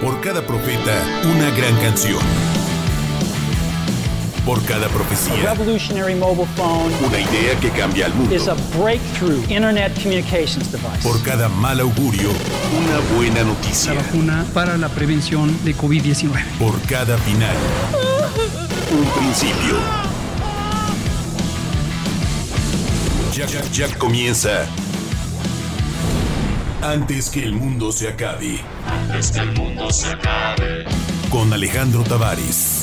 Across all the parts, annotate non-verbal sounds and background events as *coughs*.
Por cada profeta, una gran canción. Por cada profecía, revolutionary mobile phone una idea que cambia al mundo. is a breakthrough internet communications device. Por cada mal augurio, una buena la noticia. vacuna para la prevención de COVID-19. Por cada final, un principio. Ya, ya, ya comienza. Antes que el mundo se acabe. Antes que el mundo se acabe. Con Alejandro Tavares.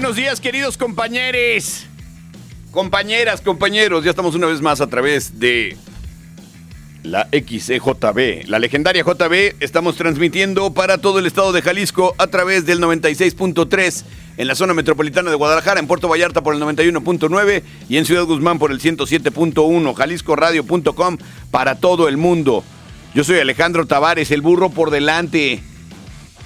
Buenos días, queridos compañeros. Compañeras, compañeros, ya estamos una vez más a través de la XEJB, la legendaria JB. Estamos transmitiendo para todo el estado de Jalisco a través del 96.3 en la zona metropolitana de Guadalajara, en Puerto Vallarta por el 91.9 y en Ciudad Guzmán por el 107.1, jaliscoradio.com para todo el mundo. Yo soy Alejandro Tavares, el burro por delante.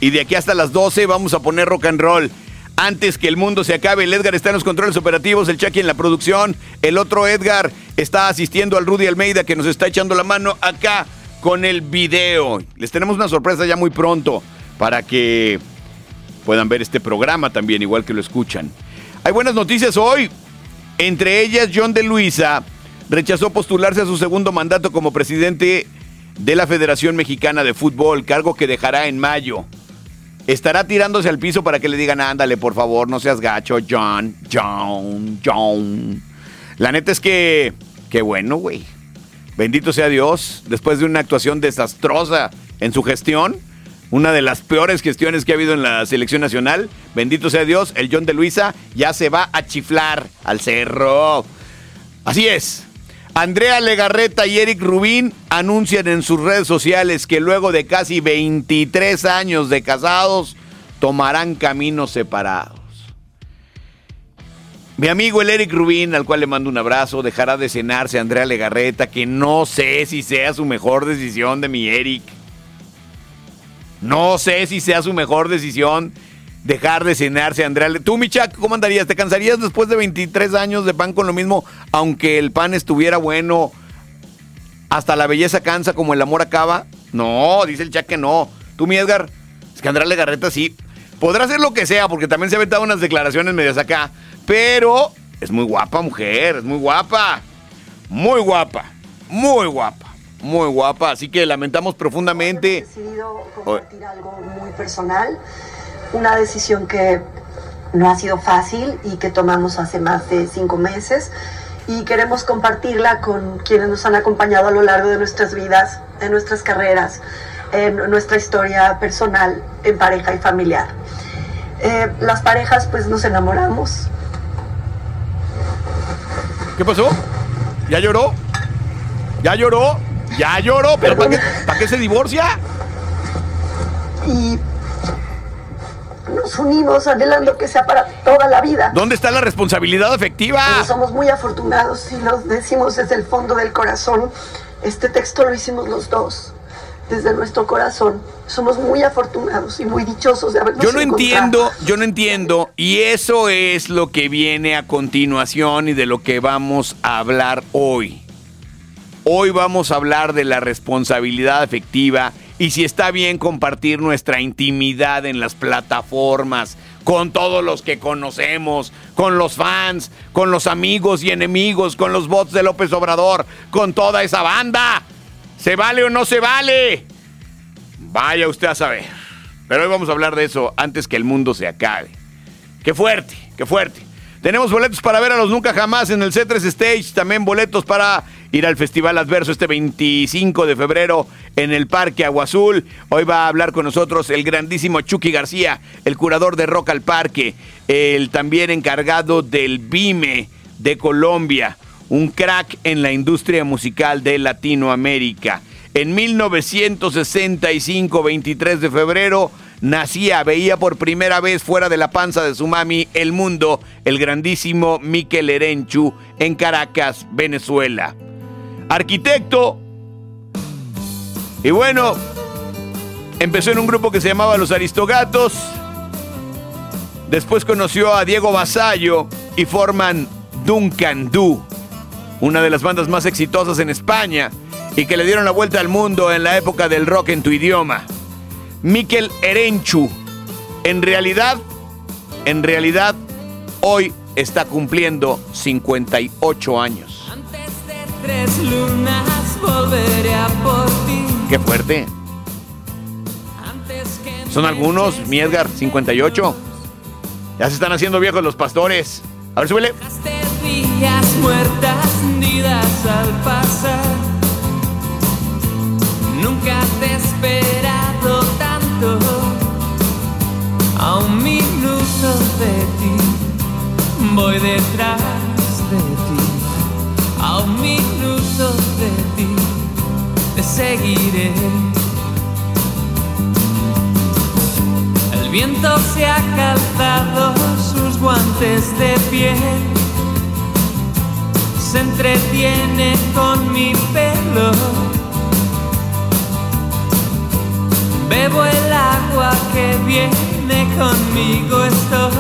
Y de aquí hasta las 12 vamos a poner rock and roll. Antes que el mundo se acabe, el Edgar está en los controles operativos, el Chucky en la producción, el otro Edgar está asistiendo al Rudy Almeida que nos está echando la mano acá con el video. Les tenemos una sorpresa ya muy pronto para que puedan ver este programa también, igual que lo escuchan. Hay buenas noticias hoy. Entre ellas, John de Luisa rechazó postularse a su segundo mandato como presidente de la Federación Mexicana de Fútbol, cargo que dejará en mayo. Estará tirándose al piso para que le digan, ándale, por favor, no seas gacho, John, John, John. La neta es que, qué bueno, güey. Bendito sea Dios, después de una actuación desastrosa en su gestión, una de las peores gestiones que ha habido en la selección nacional, bendito sea Dios, el John de Luisa ya se va a chiflar al cerro. Así es, Andrea Legarreta y Eric Rubín anuncian en sus redes sociales que luego de casi 23 años de casados tomarán caminos separados. Mi amigo el Eric Rubín, al cual le mando un abrazo, dejará de cenarse a Andrea Legarreta, que no sé si sea su mejor decisión de mi Eric. No sé si sea su mejor decisión dejar de cenarse, Andrea. Tú, Michak, ¿cómo andarías? ¿Te cansarías después de 23 años de pan con lo mismo, aunque el pan estuviera bueno? ¿Hasta la belleza cansa como el amor acaba? No, dice el Chac que no. Tú, mi Edgar, es que Andrea Legarreta sí. Podrá hacer lo que sea, porque también se ha aventado unas declaraciones medias acá. Pero es muy guapa, mujer, es muy guapa. Muy guapa, muy guapa, muy guapa. Así que lamentamos profundamente. Hemos decidido compartir algo muy personal una decisión que no ha sido fácil y que tomamos hace más de cinco meses y queremos compartirla con quienes nos han acompañado a lo largo de nuestras vidas, de nuestras carreras, en nuestra historia personal, en pareja y familiar. Eh, las parejas pues nos enamoramos. ¿Qué pasó? ¿Ya lloró? ¿Ya lloró? ¿Ya lloró? ¿Pero para qué, para qué se divorcia? Y nos unimos anhelando que sea para toda la vida. ¿Dónde está la responsabilidad afectiva? Somos muy afortunados y lo decimos desde el fondo del corazón. Este texto lo hicimos los dos, desde nuestro corazón. Somos muy afortunados y muy dichosos de habernos Yo no entiendo, yo no entiendo. Y eso es lo que viene a continuación y de lo que vamos a hablar hoy. Hoy vamos a hablar de la responsabilidad afectiva y si está bien compartir nuestra intimidad en las plataformas, con todos los que conocemos, con los fans, con los amigos y enemigos, con los bots de López Obrador, con toda esa banda. ¿Se vale o no se vale? Vaya usted a saber. Pero hoy vamos a hablar de eso antes que el mundo se acabe. Qué fuerte, qué fuerte. Tenemos boletos para ver a los Nunca Jamás en el C3 Stage, también boletos para ir al Festival Adverso este 25 de febrero en el Parque Agua Azul. Hoy va a hablar con nosotros el grandísimo Chucky García, el curador de Rock al Parque, el también encargado del BIME de Colombia, un crack en la industria musical de Latinoamérica. En 1965, 23 de febrero, nacía, veía por primera vez fuera de la panza de su mami el mundo, el grandísimo Miquel Erenchu en Caracas, Venezuela. Arquitecto. Y bueno, empezó en un grupo que se llamaba Los Aristogatos. Después conoció a Diego Basallo y forman Duncan Du, una de las bandas más exitosas en España y que le dieron la vuelta al mundo en la época del rock en tu idioma. Miquel Erenchu. En realidad, en realidad, hoy está cumpliendo 58 años. Tres lunas volveré a por ti. Qué fuerte. Son algunos, mi Edgar, 58. Ya se están haciendo viejos los pastores. A ver, súbele. Días muertas nidas al pasar. Nunca te he esperado tanto a un minuto de ti. Voy detrás de ti, a un minuto seguiré. El viento se ha calzado sus guantes de piel, se entretiene con mi pelo. Bebo el agua que viene conmigo, estoy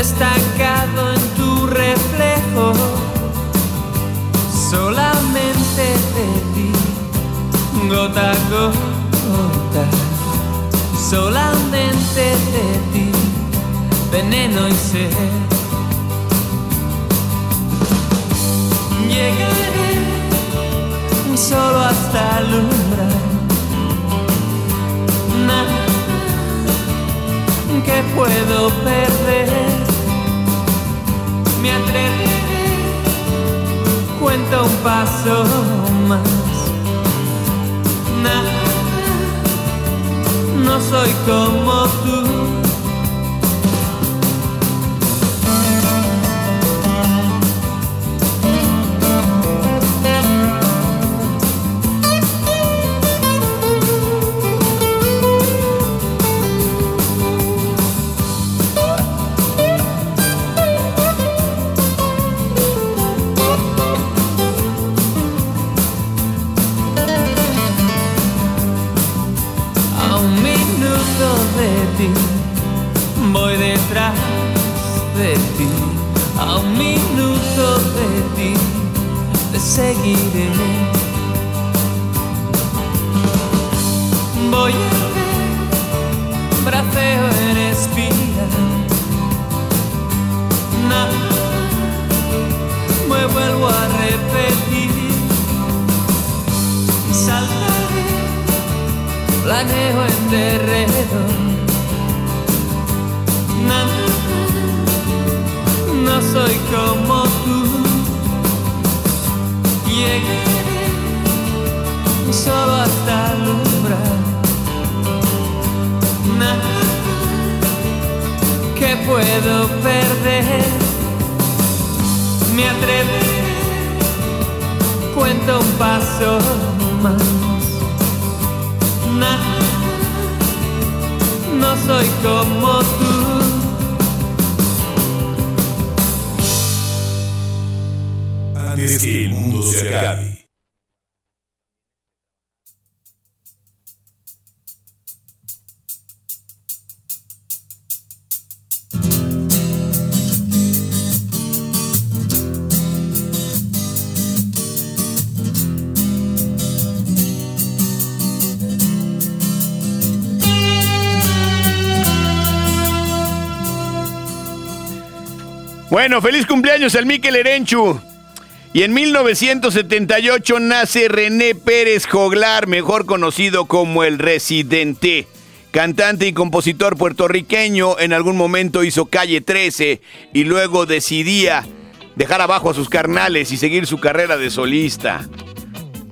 estancado en tu reflejo, solamente de ti, gota a gota, solamente de ti, veneno y sed. Llegaré solo hasta alumbrar. Nada que puedo perder. Me atreveré, cuento un paso más. Nada, no soy como tú. Seguiré. Voy a ver, braceo en espira. Nada, me vuelvo a repetir. Saltaré planeo en terreno. Nada, no soy como solo hasta alumbrar. Nada que puedo perder. Me atreveré, cuento un paso más nada, no soy como tú. Antes que el mundo se acabe. Bueno, feliz cumpleaños al Miquel Erenchu. Y en 1978 nace René Pérez Joglar, mejor conocido como el Residente. Cantante y compositor puertorriqueño, en algún momento hizo Calle 13 y luego decidía dejar abajo a sus carnales y seguir su carrera de solista.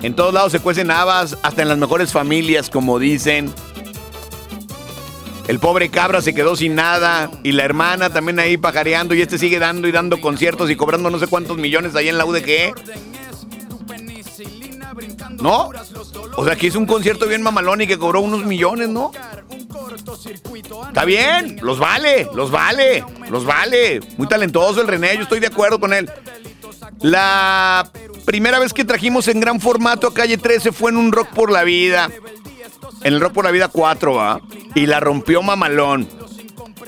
En todos lados se cuecen habas, hasta en las mejores familias, como dicen. El pobre cabra se quedó sin nada y la hermana también ahí pajareando y este sigue dando y dando conciertos y cobrando no sé cuántos millones ahí en la UDG. ¿No? O sea, que hizo un concierto bien mamalón y que cobró unos millones, ¿no? Está bien, los vale, los vale, los vale. Muy talentoso el René, yo estoy de acuerdo con él. La primera vez que trajimos en gran formato a Calle 13 fue en un Rock por la Vida. En el Rock por la Vida 4, ¿va? Y la rompió mamalón.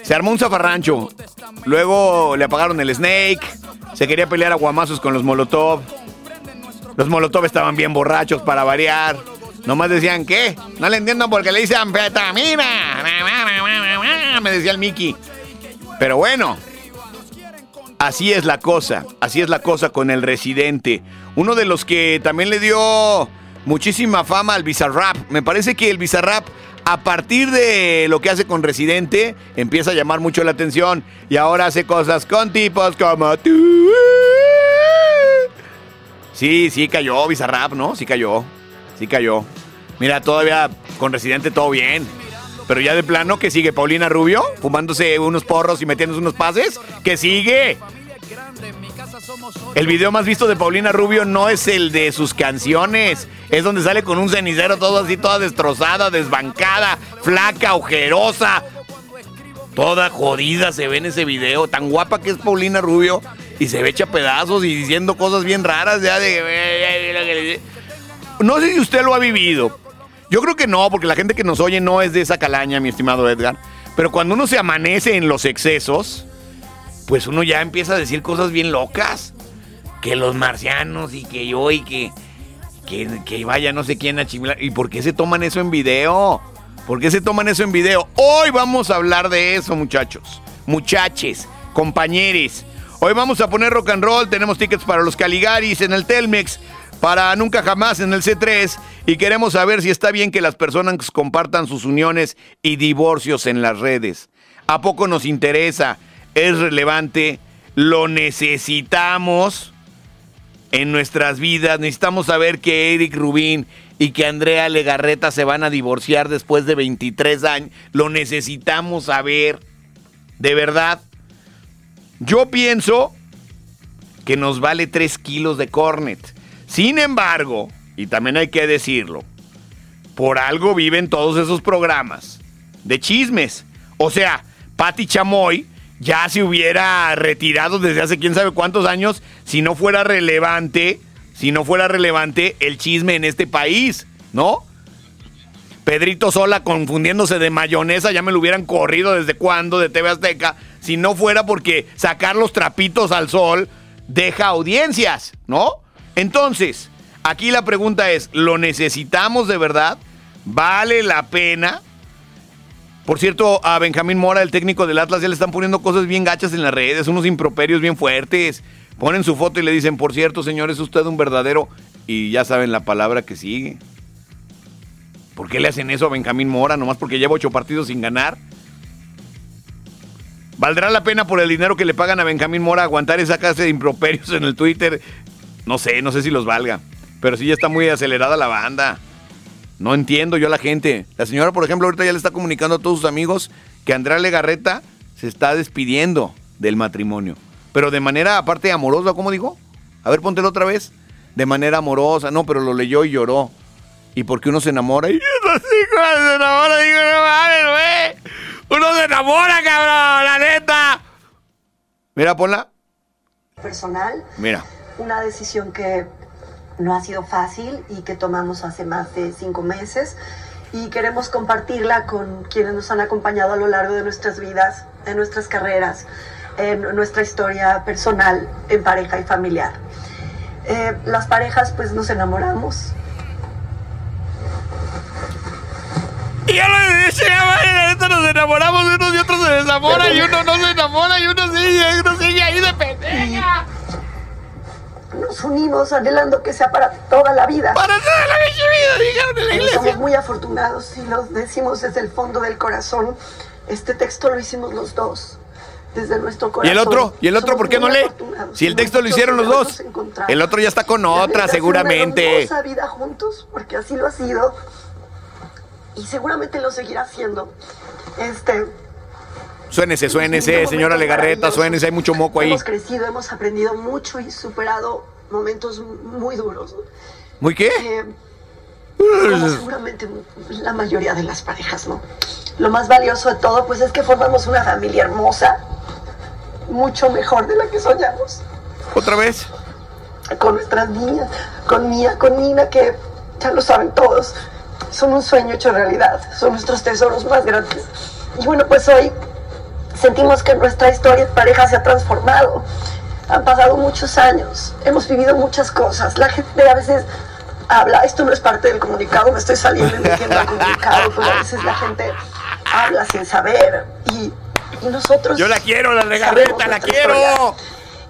Se armó un zafarrancho. Luego le apagaron el Snake. Se quería pelear a guamazos con los Molotov. Los Molotov estaban bien borrachos para variar. Nomás decían, ¿qué? No le entiendo porque le dicen anfetamina. Me decía el Mickey. Pero bueno, así es la cosa. Así es la cosa con el residente. Uno de los que también le dio muchísima fama al Bizarrap. Me parece que el Bizarrap, a partir de lo que hace con Residente, empieza a llamar mucho la atención. Y ahora hace cosas con tipos como tú. Sí, sí cayó Bizarrap, ¿no? Sí cayó. Sí cayó. Mira, todavía con Residente todo bien. Pero ya de plano, que sigue Paulina Rubio? Fumándose unos porros y metiéndose unos pases. ¿Que sigue? El video más visto de Paulina Rubio no es el de sus canciones. Es donde sale con un cenicero todo así, toda destrozada, desbancada, flaca, ojerosa. Toda jodida se ve en ese video. Tan guapa que es Paulina Rubio. Y se ve hecha pedazos y diciendo cosas bien raras. Ya de... No sé si usted lo ha vivido. Yo creo que no, porque la gente que nos oye no es de esa calaña, mi estimado Edgar. Pero cuando uno se amanece en los excesos, pues uno ya empieza a decir cosas bien locas. Que los marcianos y que yo y que, que, que vaya no sé quién a chimilar. ¿Y por qué se toman eso en video? ¿Por qué se toman eso en video? Hoy vamos a hablar de eso, muchachos. Muchaches, compañeros. Hoy vamos a poner rock and roll. Tenemos tickets para los Caligaris en el Telmex. Para Nunca Jamás en el C3. Y queremos saber si está bien que las personas compartan sus uniones y divorcios en las redes. ¿A poco nos interesa? ¿Es relevante? ¿Lo necesitamos? en nuestras vidas. Necesitamos saber que Eric Rubín y que Andrea Legarreta se van a divorciar después de 23 años. Lo necesitamos saber. De verdad. Yo pienso que nos vale 3 kilos de cornet. Sin embargo, y también hay que decirlo, por algo viven todos esos programas de chismes. O sea, Patti Chamoy ya se hubiera retirado desde hace quién sabe cuántos años si no fuera relevante, si no fuera relevante el chisme en este país, ¿no? Pedrito Sola confundiéndose de mayonesa, ya me lo hubieran corrido desde cuándo de TV Azteca, si no fuera porque sacar los trapitos al sol deja audiencias, ¿no? Entonces, aquí la pregunta es, ¿lo necesitamos de verdad? ¿Vale la pena? Por cierto, a Benjamín Mora, el técnico del Atlas, ya le están poniendo cosas bien gachas en las redes, unos improperios bien fuertes. Ponen su foto y le dicen, por cierto, señor, es usted un verdadero. Y ya saben la palabra que sigue. ¿Por qué le hacen eso a Benjamín Mora? Nomás porque lleva ocho partidos sin ganar. ¿Valdrá la pena por el dinero que le pagan a Benjamín Mora aguantar esa clase de improperios en el Twitter? No sé, no sé si los valga. Pero sí ya está muy acelerada la banda. No entiendo yo a la gente. La señora, por ejemplo, ahorita ya le está comunicando a todos sus amigos que Andrea Legarreta se está despidiendo del matrimonio. Pero de manera aparte amorosa, ¿cómo dijo? A ver, póntelo otra vez. De manera amorosa, no, pero lo leyó y lloró. ¿Y por qué uno se enamora? Y uno se enamora, digo, no mames, güey. Uno se enamora, cabrón, la neta. Mira, ponla. Personal. Mira. Una decisión que no ha sido fácil y que tomamos hace más de cinco meses y queremos compartirla con quienes nos han acompañado a lo largo de nuestras vidas, en nuestras carreras, en nuestra historia personal, en pareja y familiar. Eh, las parejas pues nos enamoramos. Y ya lo ya nos enamoramos de unos y otros se desamora y uno no se enamora y uno sigue, uno sigue ahí de pendeja nos unimos anhelando que sea para toda la vida. Para toda la vida, dijeron en la iglesia. Somos muy afortunados y lo decimos desde el fondo del corazón. Este texto lo hicimos los dos. Desde nuestro corazón. ¿Y el otro? ¿Y el otro por qué no lee? Si el texto lo hicieron los dos. El otro ya está con otra, seguramente. Una vida juntos, porque así lo ha sido. Y seguramente lo seguirá haciendo. Este, Suénese, suénese, señora Legarreta, suénese, hay mucho moco ahí. Hemos crecido, hemos aprendido mucho y superado momentos muy duros. ¿Muy qué? Eh, como seguramente la mayoría de las parejas, ¿no? Lo más valioso de todo, pues es que formamos una familia hermosa, mucho mejor de la que soñamos. ¿Otra vez? Con nuestras niñas, con Mía, con Nina, que ya lo saben todos, son un sueño hecho realidad, son nuestros tesoros más grandes. Y bueno, pues hoy sentimos que nuestra historia de pareja se ha transformado. Han pasado muchos años, hemos vivido muchas cosas. La gente a veces habla, esto no es parte del comunicado, me estoy saliendo y metiendo al *laughs* comunicado, pero a veces la gente habla sin saber y, y nosotros... Yo la quiero, la regarreta, la quiero. Historia.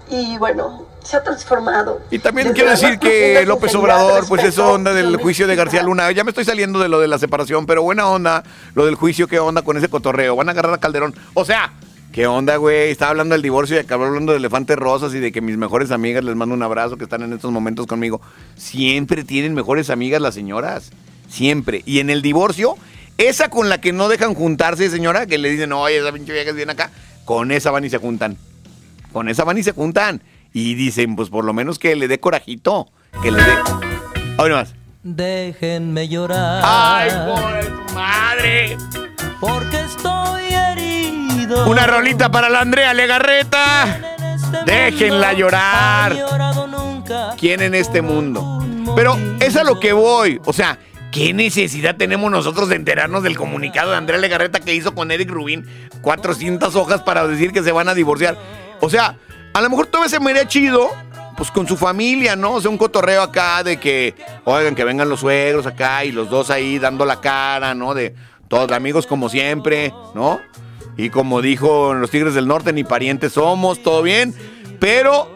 Y bueno, se ha transformado. Y también quiero decir que López Obrador, pues eso onda del juicio de García Luna. Ya me estoy saliendo de lo de la separación, pero buena onda, lo del juicio, qué onda con ese cotorreo. Van a agarrar a Calderón. O sea, ¿Qué onda, güey? Estaba hablando del divorcio y acabó hablando de elefantes rosas y de que mis mejores amigas les mando un abrazo que están en estos momentos conmigo. Siempre tienen mejores amigas las señoras. Siempre. Y en el divorcio Esa con la que no dejan juntarse, señora, que le dicen, oye, esa pinche vieja viene acá, con esa van y se juntan. Con esa van y se juntan. Y dicen, pues por lo menos que le dé corajito. Que le dé. Ahora más. Déjenme llorar. ¡Ay, por tu madre! Porque estoy herido. Una rolita para la Andrea Legarreta. En este Déjenla mundo llorar. ha llorado nunca. ¿Quién en este mundo? Pero es a lo que voy. O sea, ¿qué necesidad tenemos nosotros de enterarnos del comunicado de Andrea Legarreta que hizo con Eric Rubin? 400 hojas para decir que se van a divorciar. O sea, a lo mejor todavía se me haría chido. Pues con su familia, ¿no? O sea, un cotorreo acá de que, oigan, que vengan los suegros acá y los dos ahí dando la cara, ¿no? De todos amigos como siempre, ¿no? Y como dijo los Tigres del Norte, ni parientes somos, todo bien. Pero,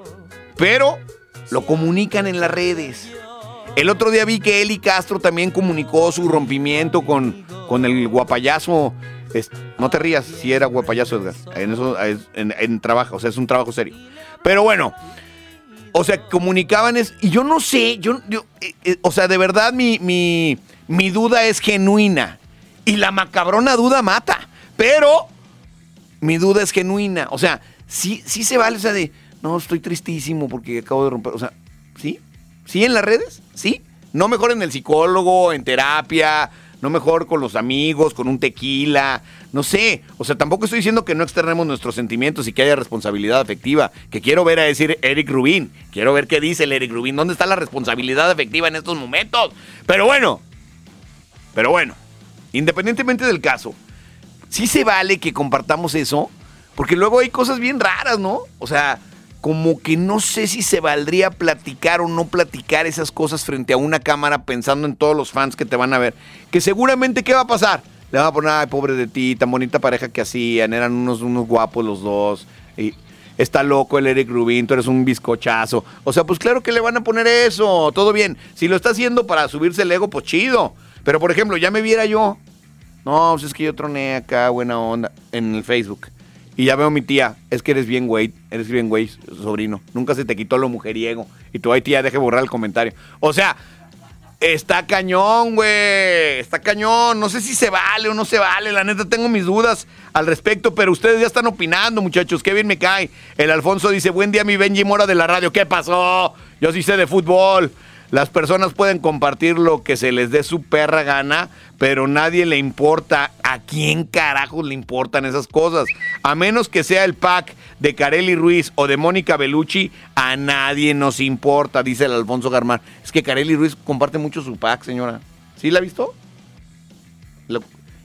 pero, lo comunican en las redes. El otro día vi que Eli Castro también comunicó su rompimiento con, con el guapayazo. No te rías, si era guapayazo, Edgar. En eso, es- en, en trabajo, o sea, es un trabajo serio. Pero bueno, o sea, comunicaban es. Y yo no sé, yo, yo, eh, eh, o sea, de verdad mi, mi, mi duda es genuina. Y la macabrona duda mata. Pero mi duda es genuina. O sea, sí, sí se vale, o sea, de, no, estoy tristísimo porque acabo de romper. O sea, ¿sí? ¿Sí en las redes? ¿Sí? No mejor en el psicólogo, en terapia, no mejor con los amigos, con un tequila, no sé. O sea, tampoco estoy diciendo que no externemos nuestros sentimientos y que haya responsabilidad afectiva. Que quiero ver a decir Eric Rubin. Quiero ver qué dice el Eric Rubin. ¿Dónde está la responsabilidad afectiva en estos momentos? Pero bueno, pero bueno, independientemente del caso, sí se vale que compartamos eso, porque luego hay cosas bien raras, ¿no? O sea, como que no sé si se valdría platicar o no platicar esas cosas frente a una cámara pensando en todos los fans que te van a ver. Que seguramente, ¿qué va a pasar? Le van a poner, ay, pobre de ti, tan bonita pareja que hacían, eran unos, unos guapos los dos. Y está loco el Eric Rubin, tú eres un bizcochazo. O sea, pues claro que le van a poner eso, todo bien. Si lo está haciendo para subirse el ego, pues chido. Pero por ejemplo, ya me viera yo. No, pues es que yo troné acá, buena onda, en el Facebook. Y ya veo a mi tía, es que eres bien güey, eres bien güey, sobrino. Nunca se te quitó lo mujeriego. Y tú, ay tía, deje borrar el comentario. O sea, está cañón, güey. Está cañón. No sé si se vale o no se vale. La neta, tengo mis dudas al respecto, pero ustedes ya están opinando, muchachos. Qué bien me cae. El Alfonso dice, buen día, mi Benji Mora de la radio. ¿Qué pasó? Yo sí sé de fútbol. Las personas pueden compartir lo que se les dé su perra gana, pero nadie le importa. ¿A quién carajos le importan esas cosas? A menos que sea el pack de Carely Ruiz o de Mónica Bellucci, a nadie nos importa, dice el Alfonso Garmar. Es que Carely Ruiz comparte mucho su pack, señora. ¿Sí la ha visto?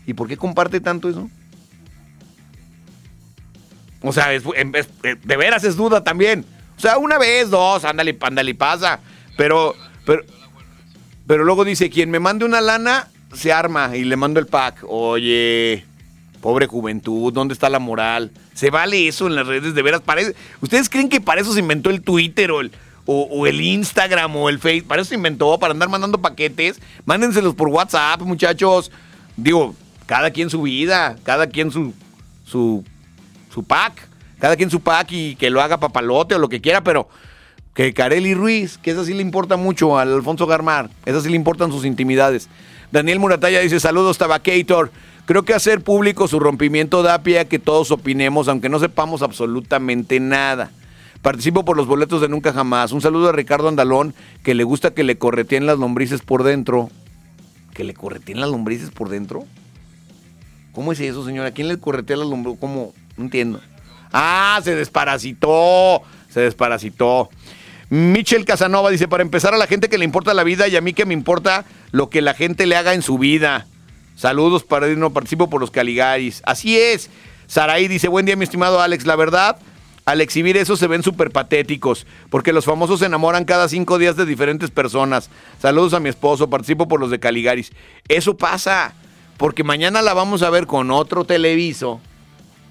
¿Y por qué comparte tanto eso? O sea, vez- eh, de veras es duda también. O sea, una vez, dos, ándale, ándale, pasa. Pero, pero, pero luego dice, quien me mande una lana, se arma y le mando el pack. Oye, pobre juventud, ¿dónde está la moral? ¿Se vale eso en las redes? De veras. ¿Ustedes creen que para eso se inventó el Twitter o el, o, o el Instagram o el Facebook? Para eso se inventó, para andar mandando paquetes. Mándenselos por WhatsApp, muchachos. Digo, cada quien su vida, cada quien su, su, su pack. Cada quien su pack y que lo haga papalote o lo que quiera, pero que Carely Ruiz, que esa sí le importa mucho al Alfonso Garmar, esa sí le importan sus intimidades. Daniel Murataya dice, saludos Tabacator. Creo que hacer público su rompimiento da pie a que todos opinemos, aunque no sepamos absolutamente nada. Participo por los boletos de Nunca Jamás. Un saludo a Ricardo Andalón, que le gusta que le correteen las lombrices por dentro. ¿Que le correteen las lombrices por dentro? ¿Cómo es eso, señora? ¿Quién le corretea las lombrices? ¿Cómo? No entiendo. Ah, se desparasitó. Se desparasitó. Michel Casanova dice, para empezar a la gente que le importa la vida y a mí que me importa lo que la gente le haga en su vida. Saludos para no participo por los Caligaris. Así es. Saraí dice, buen día mi estimado Alex. La verdad, al exhibir eso se ven súper patéticos, porque los famosos se enamoran cada cinco días de diferentes personas. Saludos a mi esposo, participo por los de Caligaris. Eso pasa, porque mañana la vamos a ver con otro televiso.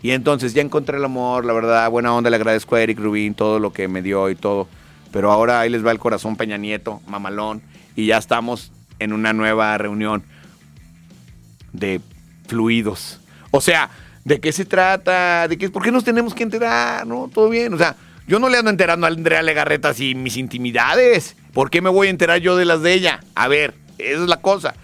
Y entonces ya encontré el amor, la verdad, buena onda, le agradezco a Eric Rubin todo lo que me dio y todo. Pero ahora ahí les va el corazón Peña Nieto, mamalón, y ya estamos en una nueva reunión de fluidos. O sea, ¿de qué se trata? ¿De qué, ¿Por qué nos tenemos que enterar? ¿No? Todo bien. O sea, yo no le ando enterando a Andrea Legarreta así mis intimidades. ¿Por qué me voy a enterar yo de las de ella? A ver, esa es la cosa.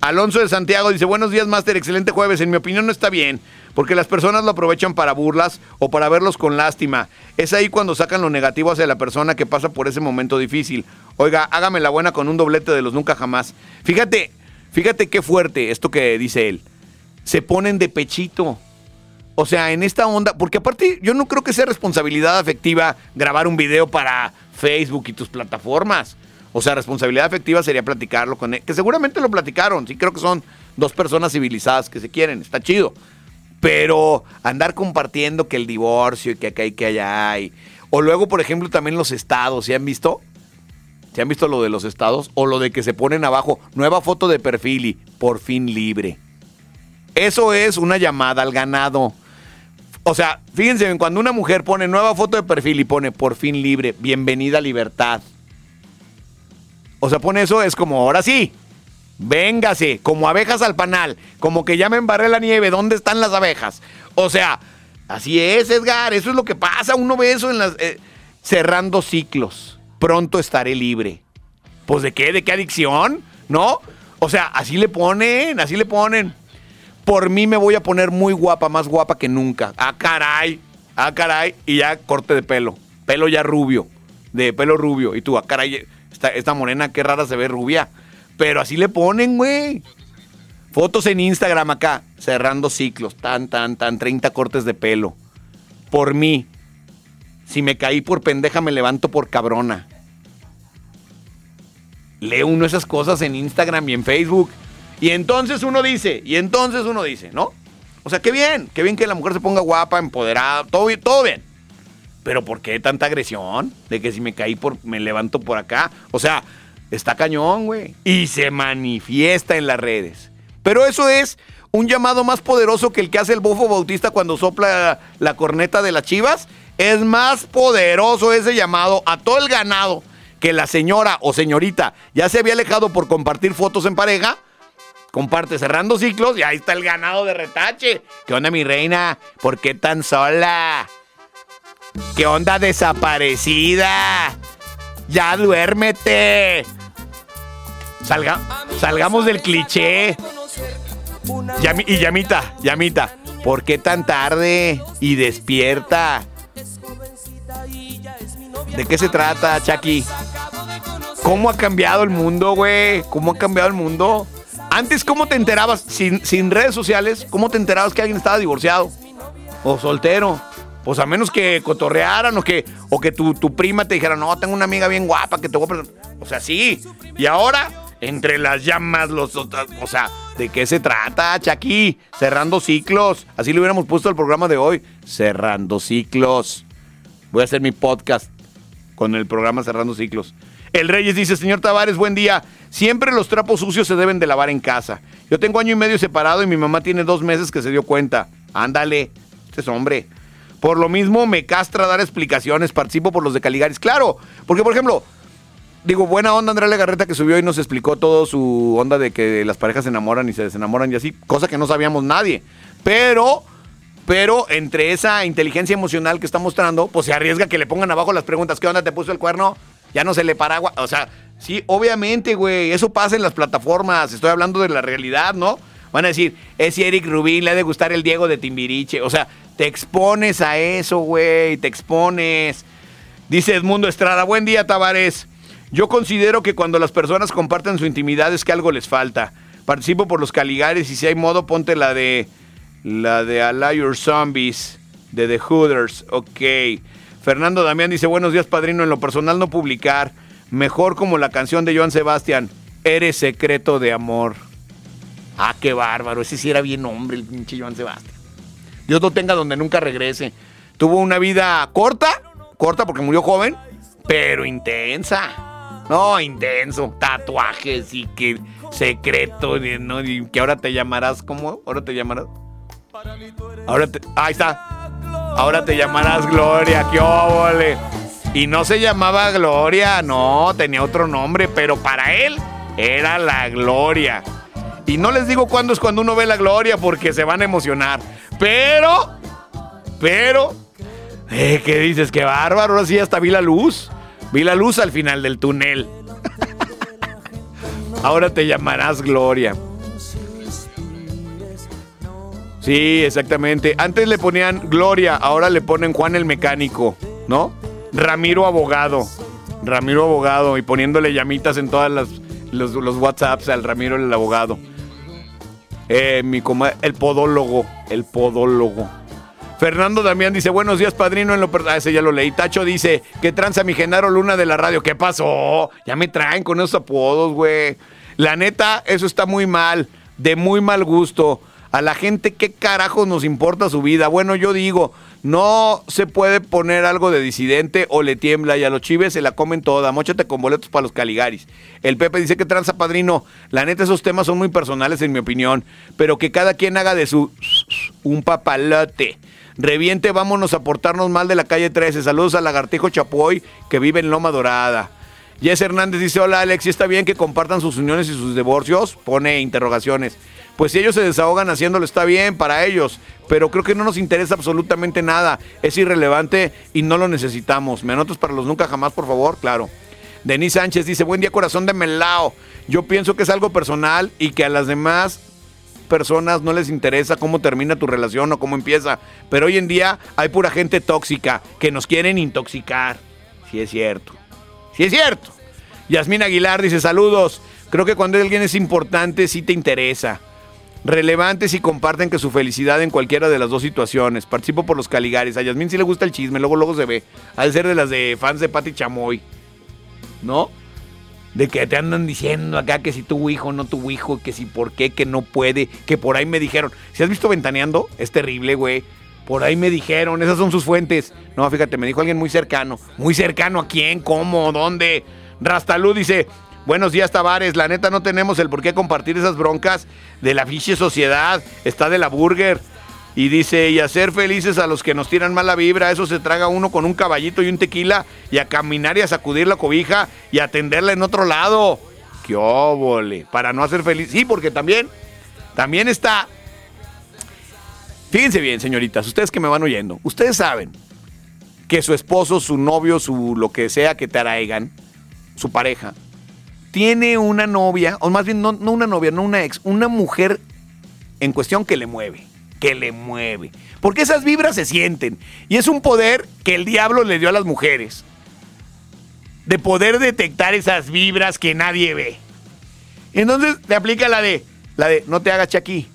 Alonso de Santiago dice, buenos días, Master, excelente jueves. En mi opinión no está bien, porque las personas lo aprovechan para burlas o para verlos con lástima. Es ahí cuando sacan lo negativo hacia la persona que pasa por ese momento difícil. Oiga, hágame la buena con un doblete de los nunca jamás. Fíjate, fíjate qué fuerte esto que dice él. Se ponen de pechito. O sea, en esta onda, porque aparte yo no creo que sea responsabilidad afectiva grabar un video para Facebook y tus plataformas. O sea, responsabilidad afectiva sería platicarlo con él, que seguramente lo platicaron, sí creo que son dos personas civilizadas que se quieren, está chido. Pero andar compartiendo que el divorcio y que acá y que allá hay. O luego, por ejemplo, también los estados, ¿se han visto? ¿Se han visto lo de los estados? O lo de que se ponen abajo, nueva foto de perfil y por fin libre. Eso es una llamada al ganado. O sea, fíjense, cuando una mujer pone nueva foto de perfil y pone por fin libre, bienvenida libertad. O sea, pone eso, es como, ahora sí, véngase, como abejas al panal, como que ya me embarré la nieve, ¿dónde están las abejas? O sea, así es, Edgar, eso es lo que pasa, uno ve eso en las... eh, cerrando ciclos, pronto estaré libre. Pues de qué, de qué adicción, ¿no? O sea, así le ponen, así le ponen. Por mí me voy a poner muy guapa, más guapa que nunca. Ah, caray, ah, caray, y ya corte de pelo, pelo ya rubio, de pelo rubio, y tú, ah, caray, esta, esta morena, qué rara se ve rubia. Pero así le ponen, güey. Fotos en Instagram acá, cerrando ciclos, tan, tan, tan, 30 cortes de pelo. Por mí. Si me caí por pendeja, me levanto por cabrona. Lee uno esas cosas en Instagram y en Facebook. Y entonces uno dice, y entonces uno dice, ¿no? O sea, qué bien, qué bien que la mujer se ponga guapa, empoderada, todo bien, todo bien. Pero ¿por qué tanta agresión? De que si me caí por, me levanto por acá. O sea, está cañón, güey. Y se manifiesta en las redes. Pero eso es un llamado más poderoso que el que hace el bofo bautista cuando sopla la corneta de las chivas. Es más poderoso ese llamado a todo el ganado que la señora o señorita ya se había alejado por compartir fotos en pareja. Comparte cerrando ciclos y ahí está el ganado de retache. ¿Qué onda, mi reina? ¿Por qué tan sola? ¿Qué onda desaparecida? Ya duérmete. Salga, salgamos del cliché. Y llamita, llamita. ¿Por qué tan tarde? Y despierta. ¿De qué se trata, Chucky? ¿Cómo ha cambiado el mundo, güey? ¿Cómo ha cambiado el mundo? Antes, ¿cómo te enterabas? Sin, sin redes sociales, ¿cómo te enterabas que alguien estaba divorciado? O soltero. Pues a menos que cotorrearan o que, o que tu, tu prima te dijera, no, tengo una amiga bien guapa que te voy a. O sea, sí. Y ahora, entre las llamas, los... O sea, ¿de qué se trata, Chucky? Cerrando ciclos. Así le hubiéramos puesto el programa de hoy. Cerrando ciclos. Voy a hacer mi podcast con el programa Cerrando Ciclos. El Reyes dice, señor Tavares, buen día. Siempre los trapos sucios se deben de lavar en casa. Yo tengo año y medio separado y mi mamá tiene dos meses que se dio cuenta. Ándale, este es hombre. Por lo mismo me castra dar explicaciones, participo por los de Caligaris. Claro, porque por ejemplo, digo, buena onda Andrea Legarreta que subió y nos explicó todo su onda de que las parejas se enamoran y se desenamoran y así, cosa que no sabíamos nadie. Pero, pero entre esa inteligencia emocional que está mostrando, pues se arriesga que le pongan abajo las preguntas, ¿qué onda te puso el cuerno? Ya no se le para agua. O sea, sí, obviamente, güey, eso pasa en las plataformas, estoy hablando de la realidad, ¿no? Van a decir, es Eric Rubín, le ha de gustar el Diego de Timbiriche. O sea, te expones a eso, güey, te expones. Dice Edmundo Estrada, buen día, Tavares. Yo considero que cuando las personas comparten su intimidad es que algo les falta. Participo por los Caligares y si hay modo, ponte la de. La de Allow Your Zombies, de The Hooders. Ok. Fernando Damián dice: Buenos días, padrino. En lo personal, no publicar. Mejor como la canción de Joan Sebastián: Eres secreto de amor. Ah, qué bárbaro. Ese sí era bien hombre, el pinche Joan Sebastián. Dios lo tenga donde nunca regrese. Tuvo una vida corta, corta porque murió joven, pero intensa. No, intenso. Tatuajes y que secreto, ¿no? Y que ahora te llamarás, ¿cómo? Ahora te llamarás. Ahora te. Ahí está. Ahora te llamarás Gloria, qué óvole. Y no se llamaba Gloria, no, tenía otro nombre, pero para él era la Gloria. Y no les digo cuándo es cuando uno ve la Gloria porque se van a emocionar. Pero, pero, eh, ¿qué dices? Qué bárbaro, ahora sí hasta vi la luz. Vi la luz al final del túnel. Ahora te llamarás Gloria. Sí, exactamente. Antes le ponían Gloria, ahora le ponen Juan el mecánico, ¿no? Ramiro abogado. Ramiro abogado y poniéndole llamitas en todas las los, WhatsApps al Ramiro el abogado. Eh, mi comadre, el podólogo, el podólogo. Fernando Damián dice, buenos días, padrino, en lo per- ah, ese ya lo leí. Tacho dice, que tranza mi Genaro Luna de la radio. ¿Qué pasó? Ya me traen con esos apodos, güey. La neta, eso está muy mal, de muy mal gusto. A la gente, ¿qué carajos nos importa su vida? Bueno, yo digo, no se puede poner algo de disidente o le tiembla y a los chives se la comen toda. Móchate con boletos para los Caligaris. El Pepe dice que tranza, padrino. La neta, esos temas son muy personales, en mi opinión. Pero que cada quien haga de su un papalote. Reviente, vámonos a portarnos mal de la calle 13. Saludos al lagartijo Chapoy que vive en Loma Dorada. Jess Hernández dice, hola Alex, ¿y está bien que compartan sus uniones y sus divorcios? Pone interrogaciones. Pues si ellos se desahogan haciéndolo, está bien para ellos, pero creo que no nos interesa absolutamente nada. Es irrelevante y no lo necesitamos. ¿Me anotas para los nunca jamás, por favor? Claro. Denis Sánchez dice, buen día corazón de Melao. Yo pienso que es algo personal y que a las demás personas no les interesa cómo termina tu relación o cómo empieza. Pero hoy en día hay pura gente tóxica que nos quieren intoxicar. Sí es cierto. Sí es cierto. Yasmín Aguilar dice saludos. Creo que cuando alguien es importante sí te interesa. Relevantes y comparten que su felicidad en cualquiera de las dos situaciones. Participo por los Caligares. A Yasmín sí le gusta el chisme, luego luego se ve. De ser de las de fans de Pati Chamoy. ¿No? De que te andan diciendo acá que si tuvo hijo, no tuvo hijo, que si por qué, que no puede, que por ahí me dijeron. Si has visto Ventaneando, es terrible, güey. Por ahí me dijeron, esas son sus fuentes. No, fíjate, me dijo alguien muy cercano. ¿Muy cercano a quién? ¿Cómo? ¿Dónde? Rastalú dice, buenos días Tavares, la neta no tenemos el por qué compartir esas broncas de la fiche sociedad. Está de la burger. Y dice, y hacer felices a los que nos tiran mala vibra, eso se traga uno con un caballito y un tequila y a caminar y a sacudir la cobija y a atenderla en otro lado. ¡Qué óvole! Para no hacer feliz. Sí, porque también, también está... Fíjense bien, señoritas, ustedes que me van oyendo, ustedes saben que su esposo, su novio, su lo que sea que te arraigan, su pareja, tiene una novia, o más bien no, no una novia, no una ex, una mujer en cuestión que le mueve, que le mueve. Porque esas vibras se sienten. Y es un poder que el diablo le dio a las mujeres. De poder detectar esas vibras que nadie ve. Entonces te aplica la de, la de, no te hagas chaqui.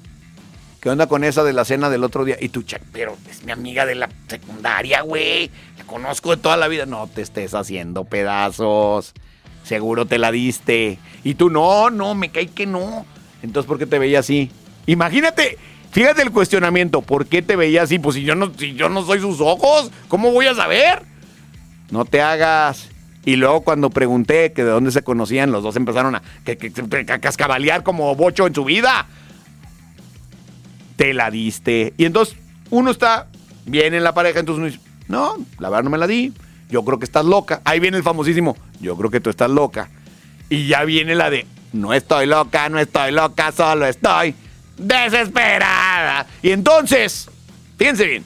¿Qué onda con esa de la cena del otro día? Y tú, Chac, pero es mi amiga de la secundaria, güey. La conozco de toda la vida. No te estés haciendo pedazos. Seguro te la diste. Y tú, no, no, me cae que no. Entonces, ¿por qué te veía así? Imagínate, fíjate el cuestionamiento. ¿Por qué te veía así? Pues si yo no, si yo no soy sus ojos, ¿cómo voy a saber? No te hagas. Y luego cuando pregunté que de dónde se conocían, los dos empezaron a, que, que- a cascabalear como bocho en su vida. Te la diste. Y entonces uno está bien en la pareja, entonces uno dice, no, la verdad no me la di. Yo creo que estás loca. Ahí viene el famosísimo, yo creo que tú estás loca. Y ya viene la de, no estoy loca, no estoy loca, solo estoy desesperada. Y entonces, fíjense bien,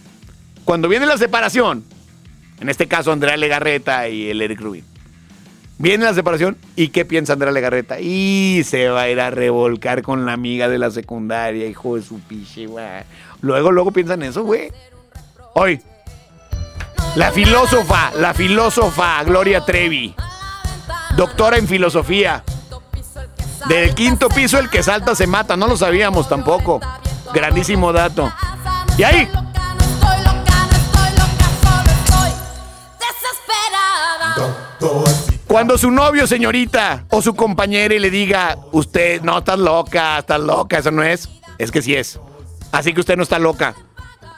cuando viene la separación, en este caso Andrea Legarreta y el Eric Rubin, viene la separación y ¿qué piensa Andrea Legarreta? Y se va a ir a revolcar con la amiga de la secundaria, hijo de su piche, güey. Luego, luego piensan eso, güey. Hoy, la filósofa, la filósofa Gloria Trevi, doctora en filosofía. Del quinto piso el que salta se mata, no lo sabíamos tampoco. Grandísimo dato. Y ahí, cuando su novio, señorita, o su compañera le diga, usted no estás loca, estás loca, eso no es, es que sí es. Así que usted no está loca.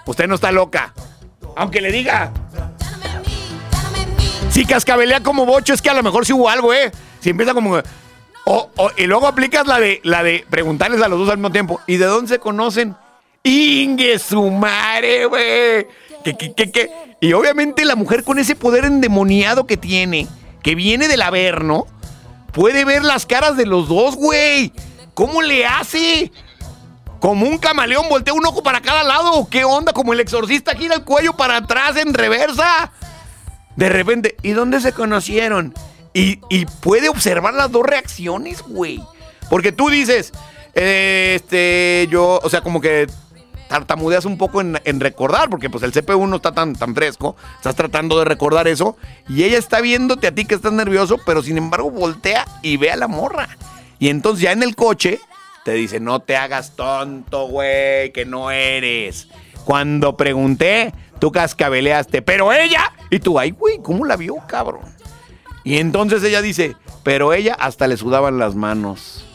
Usted no está loca. Aunque le diga, si cascabelea como bocho, es que a lo mejor sí hubo algo, ¿eh? Si empieza como. O, y luego aplicas la de, la de preguntarles a los dos al mismo tiempo. ¿Y de dónde se conocen? ¡Ingue su madre, güey! ¿Qué, qué, qué, qué? Y obviamente la mujer con ese poder endemoniado que tiene, que viene del averno, puede ver las caras de los dos, güey. ¿Cómo le hace? Como un camaleón, voltea un ojo para cada lado. ¿Qué onda? Como el exorcista gira el cuello para atrás en reversa. De repente, ¿y dónde se conocieron? Y, puede observar las dos reacciones, güey. Porque tú dices, eh, este, yo, o sea, como que tartamudeas un poco en, en recordar, porque pues el CPU no está tan, tan fresco, estás tratando de recordar eso, y ella está viéndote a ti que estás nervioso, pero sin embargo voltea y ve a la morra. Y entonces ya en el coche te dice, no te hagas tonto, güey, que no eres. Cuando pregunté, tú cascabeleaste, pero ella, y tú, ay, güey, ¿cómo la vio, cabrón? Y entonces ella dice, pero ella hasta le sudaban las manos.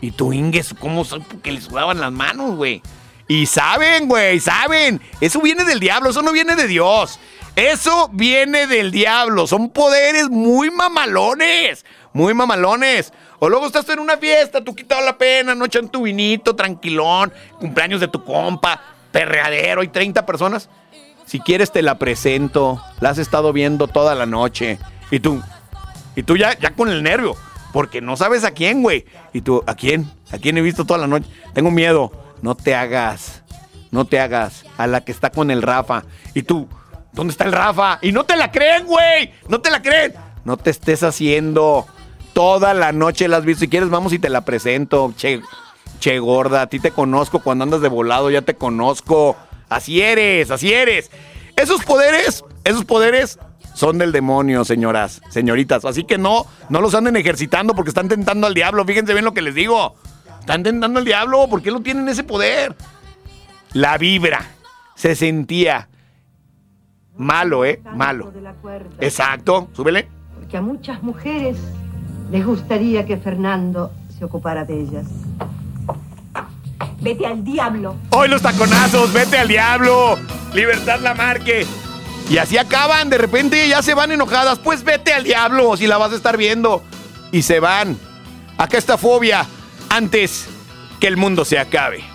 Y tú, Inges, ¿cómo sabes que le sudaban las manos, güey? Y saben, güey, saben. Eso viene del diablo, eso no viene de Dios. Eso viene del diablo. Son poderes muy mamalones. Muy mamalones. O luego estás en una fiesta, tú quitado la pena, no echan tu vinito, tranquilón, cumpleaños de tu compa, perreadero, hay 30 personas. Si quieres te la presento. La has estado viendo toda la noche. Y tú, y tú ya, ya con el nervio. Porque no sabes a quién, güey. Y tú, ¿a quién? ¿A quién he visto toda la noche? Tengo miedo. No te hagas. No te hagas. A la que está con el Rafa. Y tú, ¿dónde está el Rafa? Y no te la creen, güey. No te la creen. No te estés haciendo. Toda la noche la has visto. Si quieres, vamos y te la presento. Che, che gorda, a ti te conozco cuando andas de volado, ya te conozco. Así eres, así eres. Esos poderes, esos poderes son del demonio, señoras, señoritas. Así que no, no los anden ejercitando porque están tentando al diablo. Fíjense bien lo que les digo. Están tentando al diablo porque no tienen ese poder. La vibra se sentía malo, ¿eh? Malo. Exacto, súbele. Porque a muchas mujeres les gustaría que Fernando se ocupara de ellas. Vete al diablo. Hoy los taconazos, vete al diablo. Libertad la marque. Y así acaban, de repente ya se van enojadas. Pues vete al diablo si la vas a estar viendo. Y se van. Acá está fobia antes que el mundo se acabe.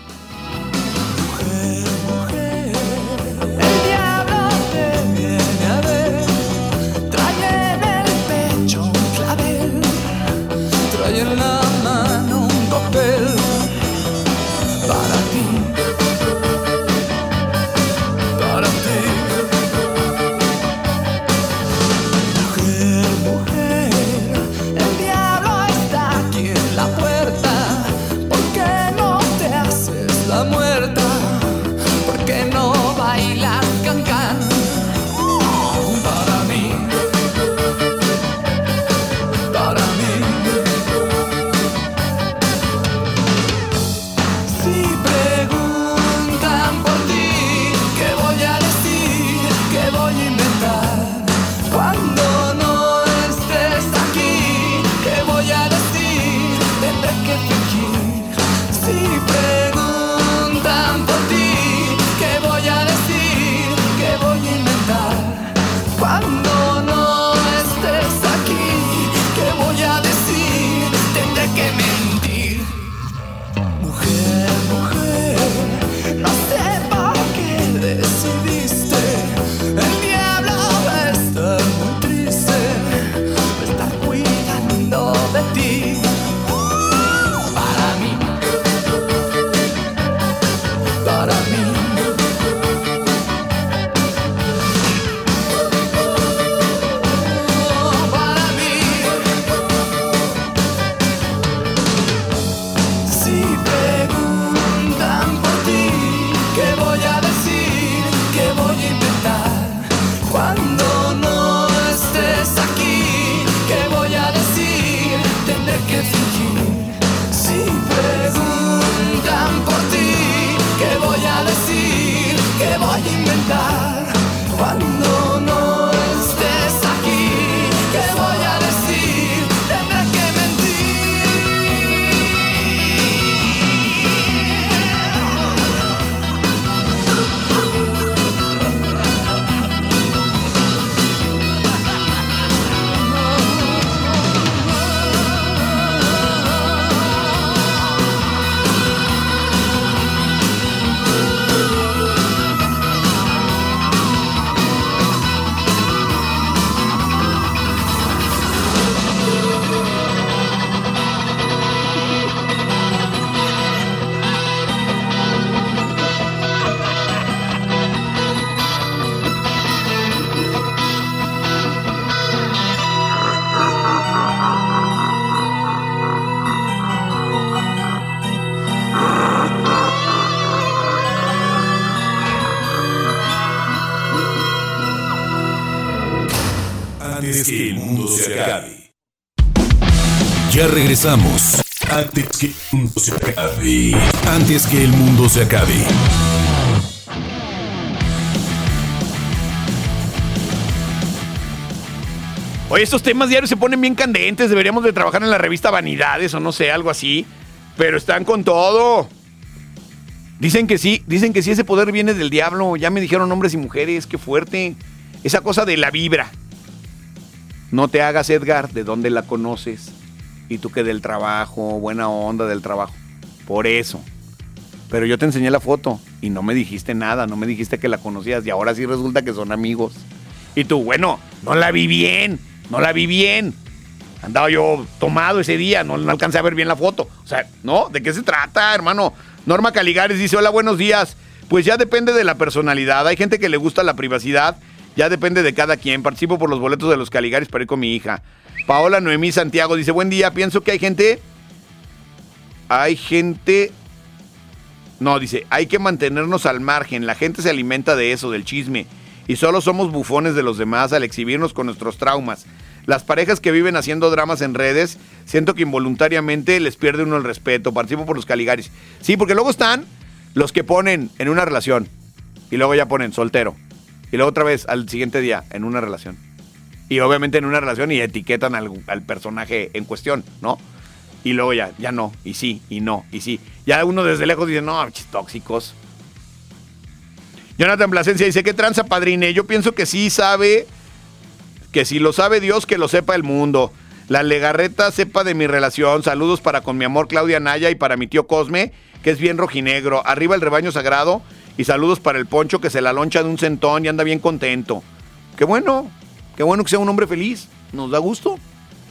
Se acabe. Ya regresamos. Antes que el mundo se acabe. Antes que el mundo se acabe. Oye, estos temas diarios se ponen bien candentes. Deberíamos de trabajar en la revista Vanidades o no sé, algo así. Pero están con todo. Dicen que sí, dicen que sí, ese poder viene del diablo. Ya me dijeron hombres y mujeres, qué fuerte. Esa cosa de la vibra. No te hagas, Edgar, de dónde la conoces. Y tú que del trabajo, buena onda del trabajo. Por eso. Pero yo te enseñé la foto y no me dijiste nada, no me dijiste que la conocías y ahora sí resulta que son amigos. Y tú, bueno, no la vi bien, no la vi bien. Andaba yo tomado ese día, no, no alcancé a ver bien la foto. O sea, ¿no? ¿De qué se trata, hermano? Norma Caligares dice, hola, buenos días. Pues ya depende de la personalidad. Hay gente que le gusta la privacidad. Ya depende de cada quien. Participo por los boletos de los Caligaris para ir con mi hija. Paola Noemí Santiago dice, buen día. Pienso que hay gente... Hay gente... No, dice, hay que mantenernos al margen. La gente se alimenta de eso, del chisme. Y solo somos bufones de los demás al exhibirnos con nuestros traumas. Las parejas que viven haciendo dramas en redes, siento que involuntariamente les pierde uno el respeto. Participo por los Caligaris. Sí, porque luego están los que ponen en una relación y luego ya ponen soltero. Y luego otra vez al siguiente día en una relación. Y obviamente en una relación y etiquetan al, al personaje en cuestión, ¿no? Y luego ya, ya no, y sí, y no, y sí. Ya uno desde lejos dice, no, tóxicos. Jonathan Plasencia dice, ¿qué tranza, padrine? Yo pienso que sí sabe, que si lo sabe Dios, que lo sepa el mundo. La legarreta sepa de mi relación. Saludos para con mi amor Claudia Naya y para mi tío Cosme, que es bien rojinegro. Arriba el rebaño sagrado. Y saludos para el Poncho, que se la loncha de un centón y anda bien contento. Qué bueno, qué bueno que sea un hombre feliz. Nos da gusto.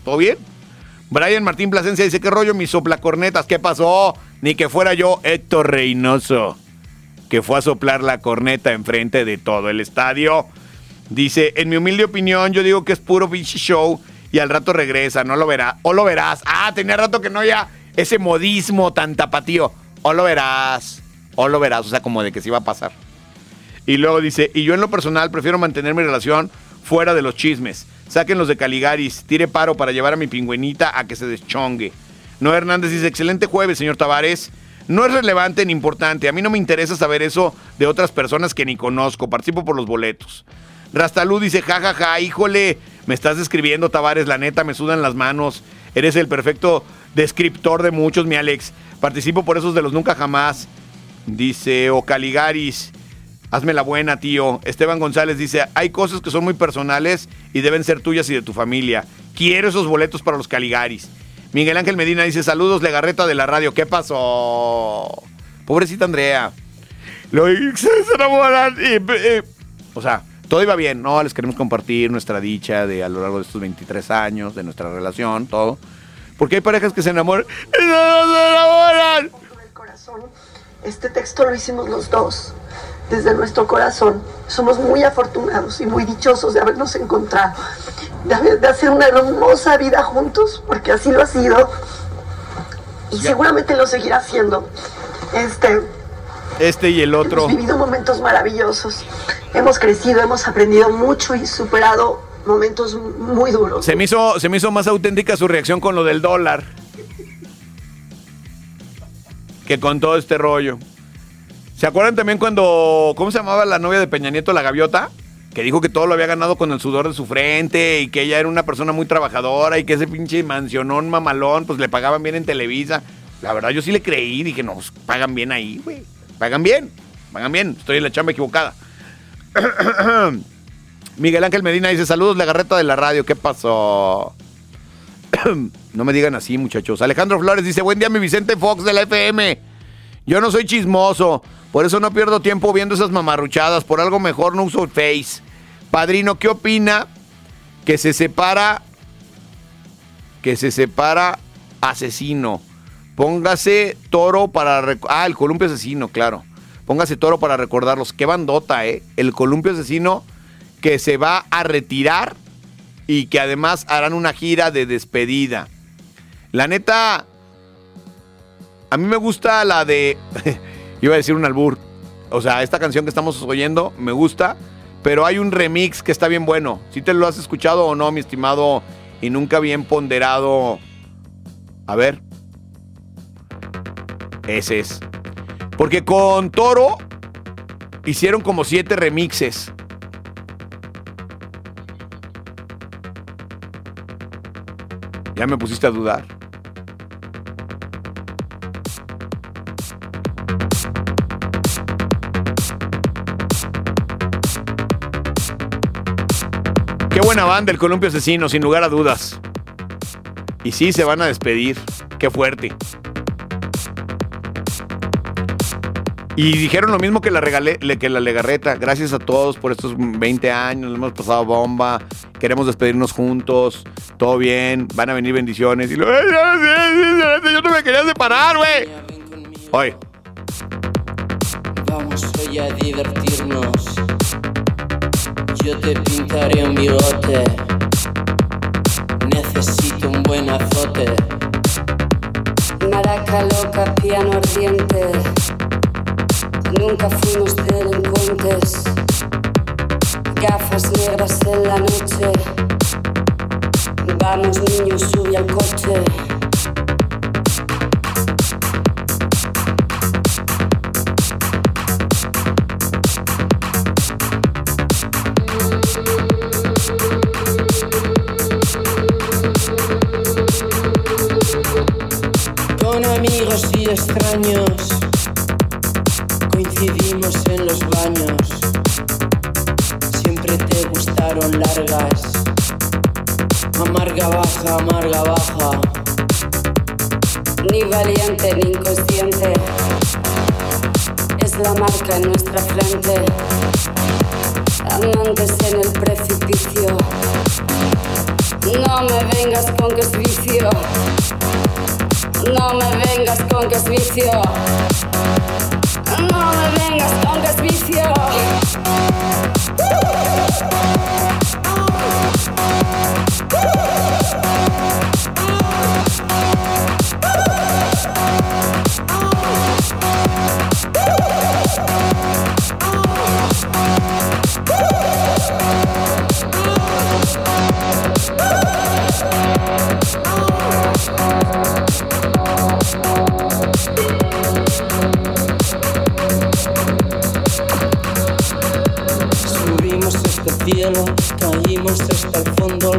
¿Todo bien? Brian Martín Plasencia dice, ¿qué rollo mis soplacornetas? ¿Qué pasó? Ni que fuera yo Héctor Reynoso, que fue a soplar la corneta enfrente de todo el estadio. Dice, en mi humilde opinión, yo digo que es puro pinche show y al rato regresa, no lo verás. O lo verás. Ah, tenía rato que no ya ese modismo tan tapatío. O lo verás. O lo verás, o sea, como de que se iba a pasar. Y luego dice, y yo en lo personal prefiero mantener mi relación fuera de los chismes. Sáquenlos de Caligaris, tire paro para llevar a mi pingüinita a que se deschongue. No Hernández dice, excelente jueves, señor Tavares. No es relevante ni importante. A mí no me interesa saber eso de otras personas que ni conozco. Participo por los boletos. Rastalú dice, jajaja, ja, ja, híjole, me estás describiendo, Tavares, la neta, me sudan las manos. Eres el perfecto descriptor de muchos, mi Alex. Participo por esos de los nunca jamás. Dice Ocaligaris, hazme la buena, tío. Esteban González dice, hay cosas que son muy personales y deben ser tuyas y de tu familia. Quiero esos boletos para los Caligaris. Miguel Ángel Medina dice, saludos, Legarreta de la radio. ¿Qué pasó? Pobrecita Andrea. Lo se enamoran. Y, o sea, todo iba bien, ¿no? Les queremos compartir nuestra dicha de a lo largo de estos 23 años, de nuestra relación, todo. Porque hay parejas que se enamoran no se enamoran. Este texto lo hicimos los dos, desde nuestro corazón. Somos muy afortunados y muy dichosos de habernos encontrado, de, de hacer una hermosa vida juntos, porque así lo ha sido. Y ya. seguramente lo seguirá haciendo. Este, este y el otro. Hemos vivido momentos maravillosos. Hemos crecido, hemos aprendido mucho y superado momentos muy duros. Se me hizo, se me hizo más auténtica su reacción con lo del dólar. Que con todo este rollo. ¿Se acuerdan también cuando. ¿Cómo se llamaba la novia de Peña Nieto, la gaviota? Que dijo que todo lo había ganado con el sudor de su frente y que ella era una persona muy trabajadora y que ese pinche mansionón mamalón, pues le pagaban bien en Televisa. La verdad, yo sí le creí, dije, no, pues, pagan bien ahí, güey. Pagan bien, pagan bien. Estoy en la chamba equivocada. *clears throat* Miguel Ángel Medina dice: Saludos, la garreta de la radio. ¿Qué pasó? *coughs* no me digan así, muchachos. Alejandro Flores dice: Buen día, mi Vicente Fox de la FM. Yo no soy chismoso. Por eso no pierdo tiempo viendo esas mamarruchadas. Por algo mejor no uso Face. Padrino, ¿qué opina que se separa? Que se separa asesino. Póngase toro para... Ah, el columpio asesino, claro. Póngase toro para recordarlos. Qué bandota, ¿eh? El columpio asesino que se va a retirar y que además harán una gira de despedida. La neta, a mí me gusta la de... *laughs* Iba a decir un albur. O sea, esta canción que estamos oyendo me gusta, pero hay un remix que está bien bueno. Si te lo has escuchado o no, mi estimado y nunca bien ponderado. A ver. Ese es. Porque con Toro hicieron como siete remixes. Ya me pusiste a dudar. Qué buena banda el Columpio Asesino, sin lugar a dudas. Y sí, se van a despedir. Qué fuerte. Y dijeron lo mismo que la, regalé, le- que la Legarreta. Gracias a todos por estos 20 años. Hemos pasado bomba. Queremos despedirnos juntos. Todo bien. Van a venir bendiciones. Y lo, "Ay, ya, yo no me quería separar, güey. Oye, Vamos hoy a divertirnos. Yo te pintaré un bigote. Necesito un buen azote. Maraca loca, piano ardiente. Nunca fuimos delincuentes. Gafas negras en la noche. Vamos niños, sube al coche. Con amigos y extraños. Coincidimos en los baños. Largas. Amarga baja, amarga baja. Ni valiente ni inconsciente. Es la marca en nuestra frente. Amantes en el precipicio. No me vengas con que es vicio. No me vengas con que es vicio. No me vengas con que es vicio. Cielo, caímos hasta el fondo,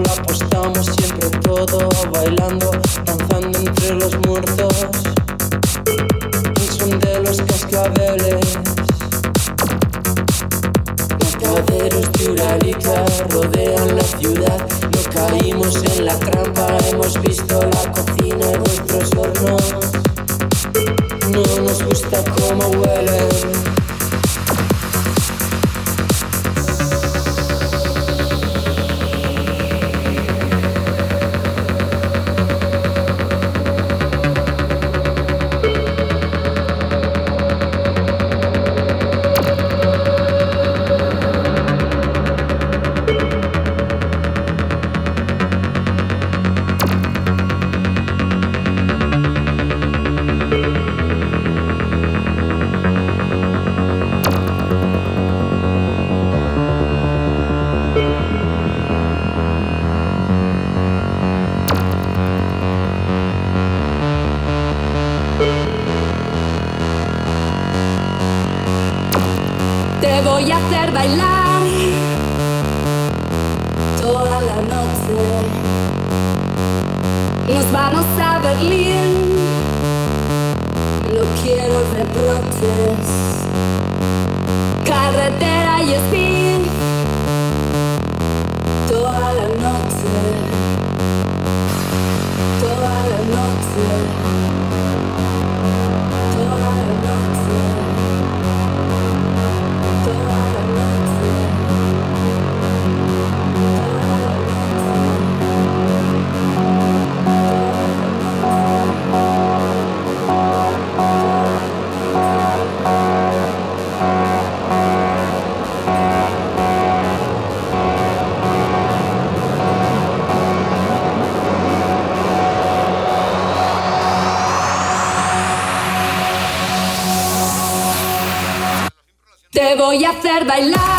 Te voy a hacer bailar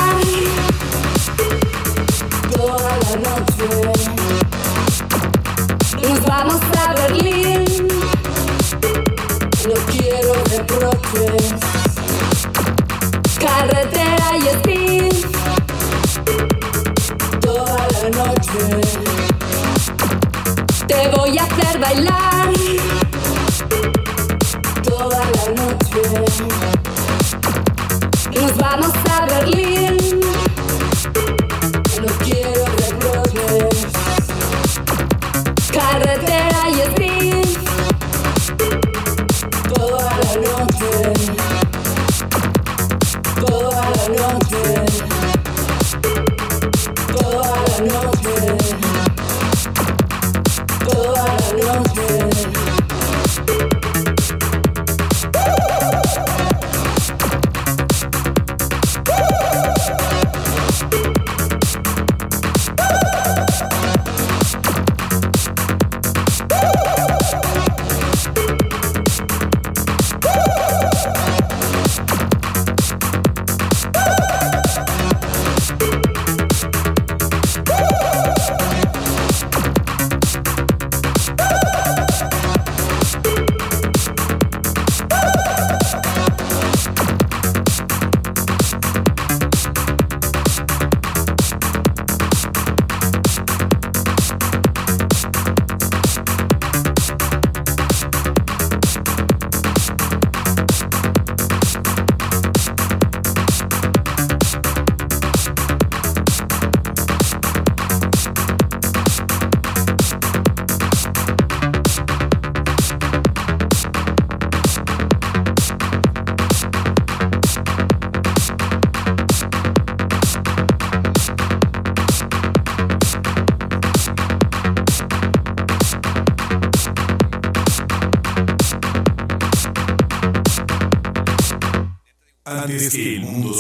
que el mundo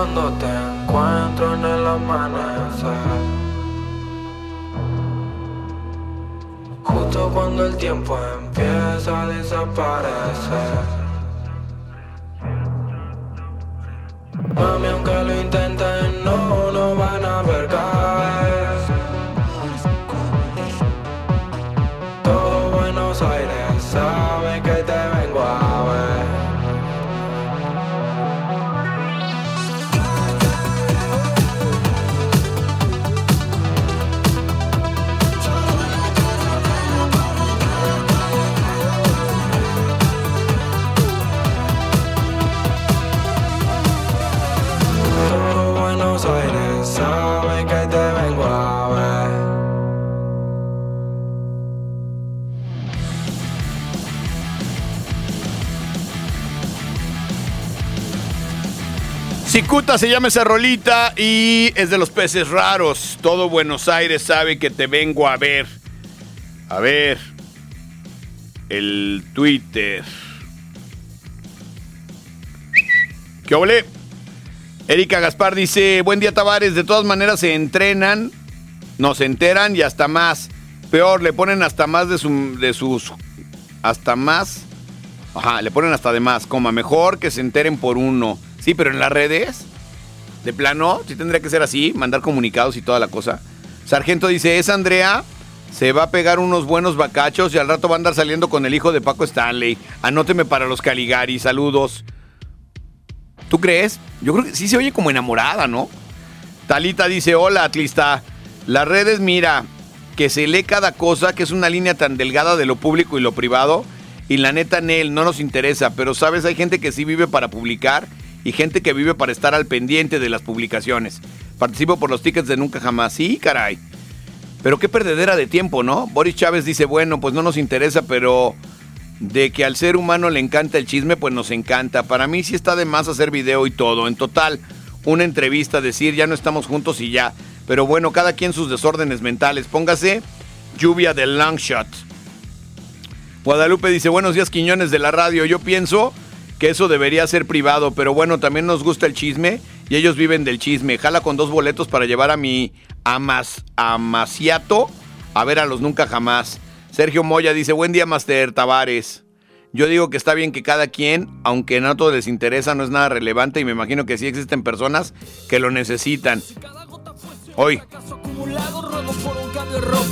cuando te encuentro en el amanecer. Justo cuando el tiempo empieza a desaparecer. Mami, aunque lo intentes, no Cicuta se llama esa rolita y es de los peces raros. Todo Buenos Aires sabe que te vengo a ver. A ver. El Twitter. ¿Qué ole? Erika Gaspar dice, buen día Tavares, de todas maneras se entrenan, no se enteran y hasta más. Peor, le ponen hasta más de, su- de sus... Hasta más. Ajá, le ponen hasta de más, coma, mejor que se enteren por uno. Sí, pero en las redes, de plano, sí tendría que ser así, mandar comunicados y toda la cosa. Sargento dice, es Andrea, se va a pegar unos buenos bacachos y al rato va a andar saliendo con el hijo de Paco Stanley. Anóteme para los Caligari, saludos. ¿Tú crees? Yo creo que sí se oye como enamorada, ¿no? Talita dice, hola, Atlista. Las redes, mira, que se lee cada cosa, que es una línea tan delgada de lo público y lo privado. Y la neta, Nel, no nos interesa. Pero, ¿sabes? Hay gente que sí vive para publicar y gente que vive para estar al pendiente de las publicaciones. Participo por los tickets de Nunca Jamás. Sí, caray. Pero qué perdedera de tiempo, ¿no? Boris Chávez dice, bueno, pues no nos interesa, pero de que al ser humano le encanta el chisme, pues nos encanta. Para mí sí está de más hacer video y todo. En total, una entrevista, decir ya no estamos juntos y ya. Pero bueno, cada quien sus desórdenes mentales. Póngase lluvia de long shot. Guadalupe dice, buenos días Quiñones de la radio. Yo pienso que eso debería ser privado, pero bueno, también nos gusta el chisme y ellos viven del chisme. Jala con dos boletos para llevar a mi amas, amaciato a ver a los nunca jamás. Sergio Moya dice, buen día Master Tavares. Yo digo que está bien que cada quien, aunque no a todos les interesa, no es nada relevante y me imagino que sí existen personas que lo necesitan. Hoy.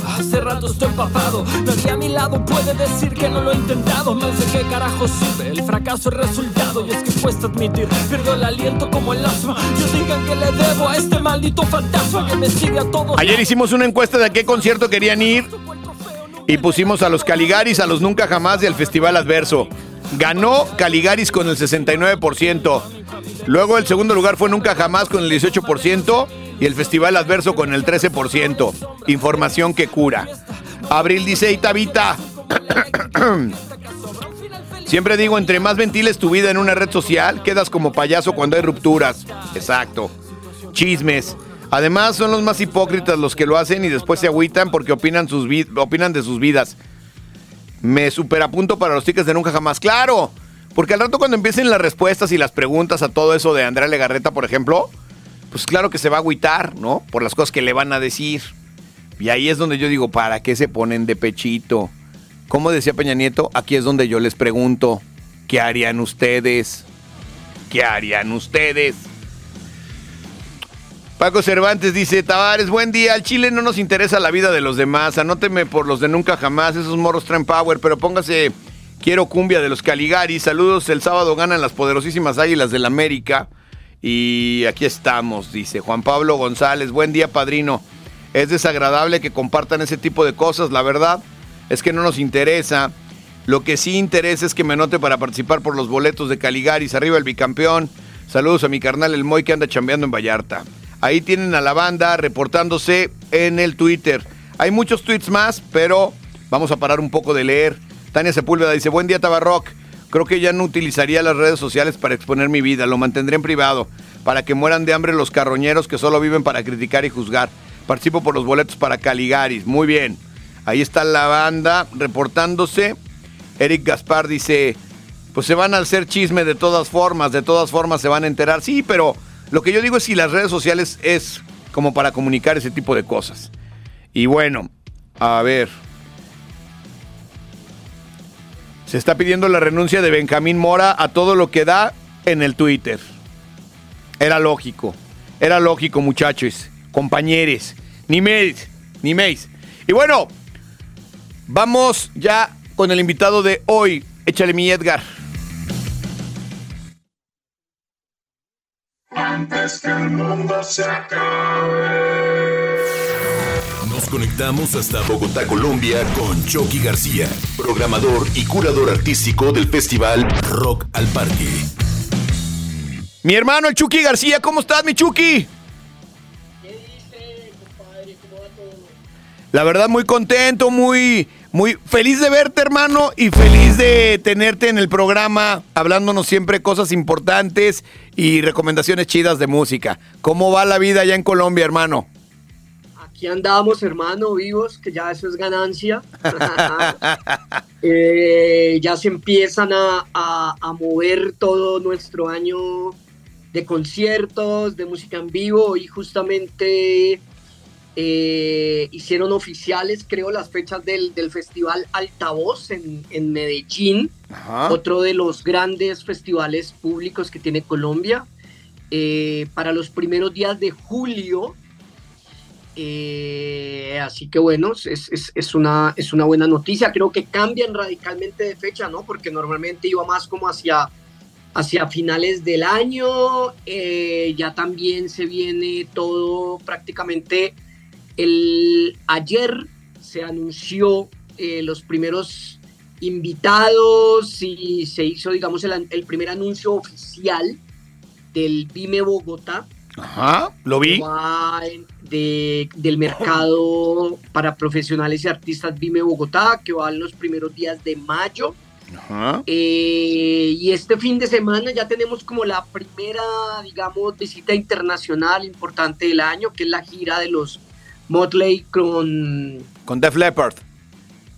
Hace rato estoy empapado. Nadie a mi lado puede decir que no lo he intentado. No sé qué carajo sirve. El fracaso es resultado. Y es que cuesta admitir. Pierdo el aliento como el asma. Yo digan que le debo a este maldito fantasma que me sigue a todos. Ayer hicimos una encuesta de a qué concierto querían ir y pusimos a los Caligaris, a los Nunca Jamás y al Festival Adverso. Ganó Caligaris con el 69%. Luego el segundo lugar fue Nunca Jamás con el 18% y el Festival Adverso con el 13%. Información que cura. Abril dice, "Ey, Tabita, *clears throat* Siempre digo, entre más ventiles tu vida en una red social, quedas como payaso cuando hay rupturas. Exacto. Chismes. Además, son los más hipócritas los que lo hacen y después se agüitan porque opinan, sus opinan de sus vidas. Me superapunto para los tickets de Nunca Jamás. ¡Claro! Porque al rato cuando empiecen las respuestas y las preguntas a todo eso de Andrea Legarreta, por ejemplo, pues claro que se va a agüitar, ¿no? Por las cosas que le van a decir. Y ahí es donde yo digo, ¿para qué se ponen de pechito? Como decía Peña Nieto, aquí es donde yo les pregunto, ¿qué harían ustedes? ¿Qué harían ustedes? Paco Cervantes dice, Tavares, buen día, al Chile no nos interesa la vida de los demás, anóteme por los de nunca jamás, esos morros traen power, pero póngase, quiero cumbia de los Caligari, saludos, el sábado ganan las poderosísimas Águilas del América, y aquí estamos, dice Juan Pablo González, buen día padrino, es desagradable que compartan ese tipo de cosas, la verdad es que no nos interesa, lo que sí interesa es que me anote para participar por los boletos de Caligaris, arriba el bicampeón, saludos a mi carnal el Moy que anda chambeando en Vallarta. Ahí tienen a la banda reportándose en el Twitter. Hay muchos tweets más, pero vamos a parar un poco de leer. Tania Sepúlveda dice, buen día Tabarrock. Creo que ya no utilizaría las redes sociales para exponer mi vida, lo mantendré en privado, para que mueran de hambre los carroñeros que solo viven para criticar y juzgar. Participo por los boletos para Caligaris. Muy bien. Ahí está la banda reportándose. Eric Gaspar dice, pues se van a hacer chisme de todas formas, de todas formas se van a enterar. Sí, pero lo que yo digo es si las redes sociales es como para comunicar ese tipo de cosas. Y bueno, a ver. Se está pidiendo la renuncia de Benjamín Mora a todo lo que da en el Twitter. Era lógico. Era lógico, muchachos, compañeros. Ni meis, ni meis. Y bueno, vamos ya con el invitado de hoy. Échale mi Edgar. Antes que el mundo se acabe. Conectamos hasta Bogotá, Colombia con Chucky García, programador y curador artístico del festival Rock al Parque. Mi hermano, el Chucky García, ¿cómo estás, mi Chucky? La verdad, muy contento, muy, muy feliz de verte, hermano, y feliz de tenerte en el programa, hablándonos siempre cosas importantes y recomendaciones chidas de música. ¿Cómo va la vida allá en Colombia, hermano? Aquí andamos, hermano, vivos, que ya eso es ganancia. *laughs* Eh, ya se empiezan a, a- a mover todo nuestro año de conciertos, de música en vivo y justamente eh, hicieron oficiales, creo, las fechas del, del Festival Altavoz en, en Medellín, Ajá. otro de los grandes festivales públicos que tiene Colombia. Eh, para los primeros días de julio, eh, así que bueno, es, es- una, es una buena noticia. Creo que cambian radicalmente de fecha, ¿no? Porque normalmente iba más como hacia, hacia finales del año. eh, ya también se viene todo prácticamente. El, ayer se anunció eh, los primeros invitados y se hizo, digamos, el, el primer anuncio oficial del Vime Bogotá Ajá, lo vi. de- del mercado para profesionales y artistas Vime Bogotá, que va en los primeros días de mayo. Ajá. Eh, y este fin de semana ya tenemos como la primera, digamos, visita internacional importante del año, que es la gira de los Motley con, Con Def Leppard.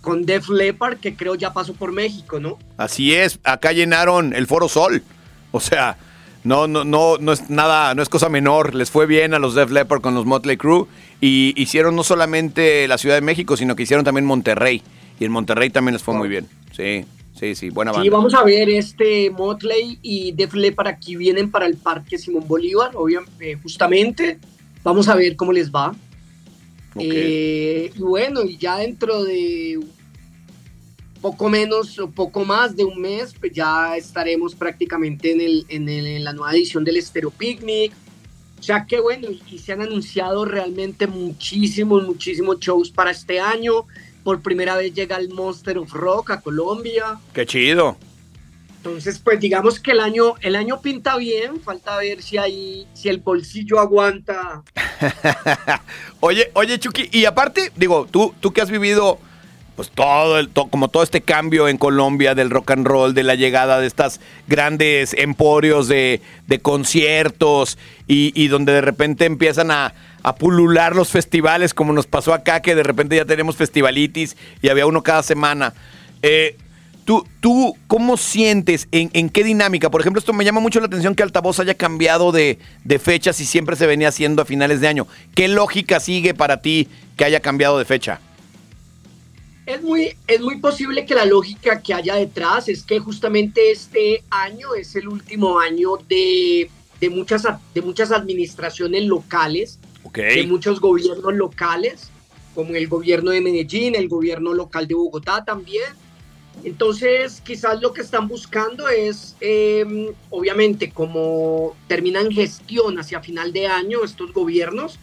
con Def Leppard, que creo ya pasó por México, ¿no? Así es, acá llenaron el Foro Sol. O sea, no, no, no, no es nada, no es cosa menor. Les fue bien a los Def Leppard con los Motley Crue y hicieron no solamente la Ciudad de México, sino que hicieron también Monterrey. Y en Monterrey también les fue muy bien. Sí, sí, sí, buena Sí, banda. vamos a ver este Motley y Def Leppard aquí vienen para el Parque Simón Bolívar, obviamente, justamente. Vamos a ver cómo les va. Eh, y bueno, y ya dentro de poco menos o poco más de un mes, pues ya estaremos prácticamente en, el, en, el- en la nueva edición del Estero Picnic. O sea que bueno, y, se han anunciado realmente muchísimos, muchísimos shows para este año. Por primera vez llega el Monster of Rock a Colombia. Qué chido. Entonces, pues digamos que el año, el año pinta bien, falta ver si hay, si el bolsillo aguanta. *laughs* Oye, oye, Chucky, y aparte, digo, tú, tú que has vivido pues todo el como todo este cambio en Colombia del rock and roll, de la llegada de estas grandes emporios de, de conciertos y, y donde de repente empiezan a, a pulular los festivales, como nos pasó acá, que de repente ya tenemos festivalitis y había uno cada semana. Eh, ¿Tú, tú cómo sientes? En, en qué dinámica? Por ejemplo, esto me llama mucho la atención que Altavoz haya cambiado de, de fechas y siempre se venía haciendo a finales de año. ¿Qué lógica sigue para ti que haya cambiado de fecha? Es muy, es muy posible que la lógica que haya detrás es que justamente este año es el último año de, de muchas, de muchas administraciones locales, Ok. de muchos gobiernos locales, como el gobierno de Medellín, el gobierno local de Bogotá también. Entonces, quizás lo que están buscando es, eh, obviamente, como terminan gestión hacia final de año estos gobiernos,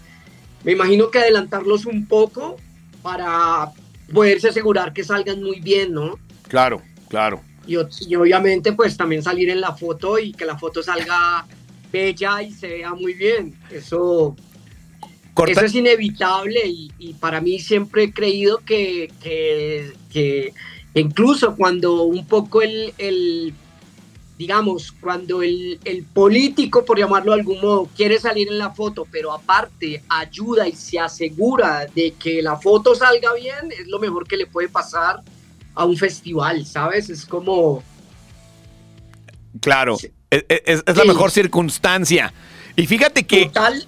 me imagino que adelantarlos un poco para poderse asegurar que salgan muy bien, ¿no? Claro, claro. Y, obviamente, pues también salir en la foto y que la foto salga bella y se vea muy bien. Eso, Corta- eso es inevitable y, y para mí siempre he creído que, que- que incluso cuando un poco el, el- digamos, cuando el, el político, por llamarlo de algún modo, quiere salir en la foto, pero aparte ayuda y se asegura de que la foto salga bien, es lo mejor que le puede pasar a un festival, ¿sabes? Es como... Claro. Es, es- es la Sí. mejor circunstancia. Y fíjate que. Total,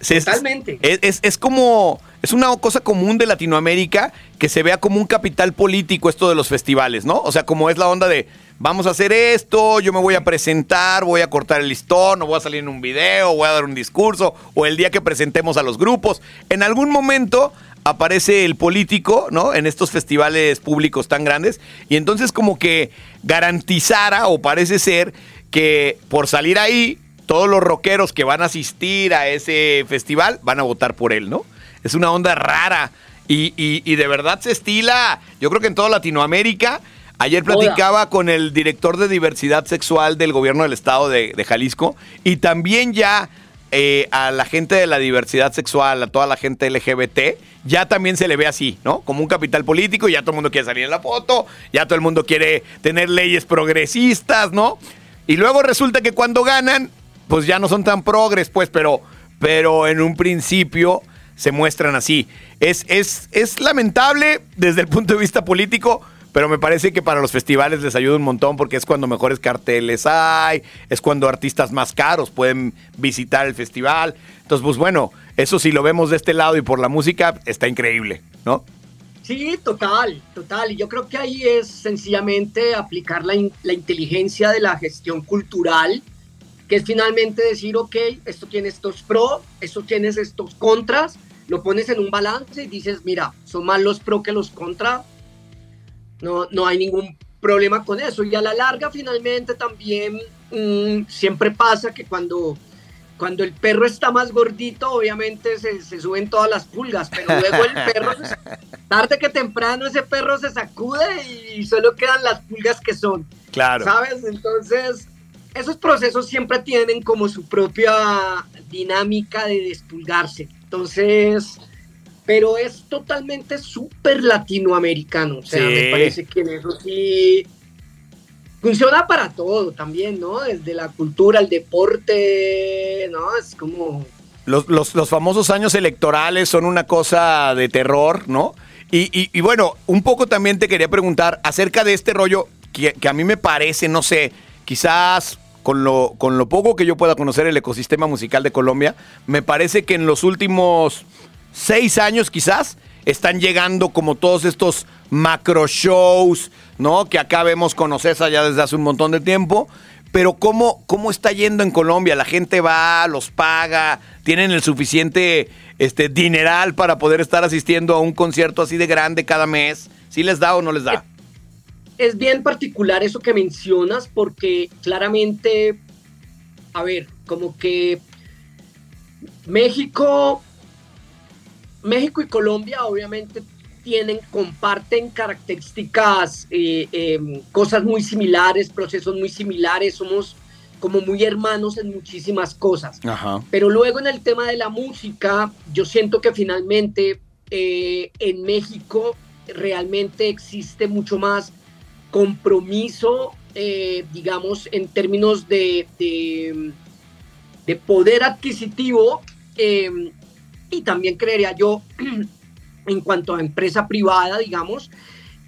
se- totalmente. Es, es- es como. Es una cosa común de Latinoamérica que se vea como un capital político esto de los festivales, ¿no? O sea, como es la onda de vamos a hacer esto, yo me voy a presentar, voy a cortar el listón, o voy a salir en un video, voy a dar un discurso, o el día que presentemos a los grupos. En algún momento aparece el político, ¿no? En estos festivales públicos tan grandes. Y entonces como que garantizara, o parece ser, que por salir ahí, todos los rockeros que van a asistir a ese festival van a votar por él, ¿no? Es una onda rara. Y, y- de verdad se estila, yo creo que en toda Latinoamérica. Ayer platicaba con el director de diversidad sexual del gobierno del estado de, de Jalisco y también ya eh, a la gente de la diversidad sexual, a toda la gente LGBT, ya también se le ve así, ¿no? Como un capital político, ya todo el mundo quiere salir en la foto, ya todo el mundo quiere tener leyes progresistas, ¿no? Y luego resulta que cuando ganan, pues ya no son tan progres, pues, pero, pero en un principio se muestran así. Es, es, es lamentable desde el punto de vista político, pero me parece que para los festivales les ayuda un montón porque es cuando mejores carteles hay, es cuando artistas más caros pueden visitar el festival. Entonces, pues bueno, eso si lo vemos de este lado y por la música, está increíble, ¿no? Sí, total, total. Y yo creo que ahí es sencillamente aplicar la, la inteligencia de la gestión cultural, que es finalmente decir, ok, esto tiene estos pro, esto tiene estos contras, lo pones en un balance y dices, mira, son más los pro que los contra, no, no hay ningún problema con eso. Y a la larga, finalmente, también mm, siempre pasa que cuando, cuando el perro está más gordito, obviamente se, se suben todas las pulgas, pero luego el perro, se- *laughs* tarde que temprano, ese perro se sacude y solo quedan las pulgas que son. Claro. ¿Sabes? Entonces, esos procesos siempre tienen como su propia dinámica de despulgarse. Entonces, pero es totalmente súper latinoamericano. O sea, Sí. me parece que en eso sí funciona para todo también, ¿no? Desde la cultura, el deporte, ¿no? Es como... Los, los- los famosos años electorales son una cosa de terror, ¿no? Y, y- y bueno, un poco también te quería preguntar acerca de este rollo que, que a mí me parece, no sé, quizás con lo, con lo poco que yo pueda conocer el ecosistema musical de Colombia, me parece que en los últimos seis años quizás están llegando como todos estos macro shows, ¿no? Que acá vemos con Ocesa ya desde hace un montón de tiempo. Pero ¿cómo, ¿cómo está yendo en Colombia? La gente va, los paga, tienen el suficiente este, dineral para poder estar asistiendo a un concierto así de grande cada mes. ¿Sí les da o no les da? es bien particular eso que mencionas porque claramente, a ver, como que México, México y Colombia obviamente tienen, comparten características, eh, eh, cosas muy similares, procesos muy similares, somos como muy hermanos en muchísimas cosas. Ajá. Pero luego en el tema de la música, yo siento que finalmente eh, en México realmente existe mucho más compromiso, eh, digamos, en términos de, de, de poder adquisitivo eh, y también creería yo *clears throat* en cuanto a empresa privada, digamos,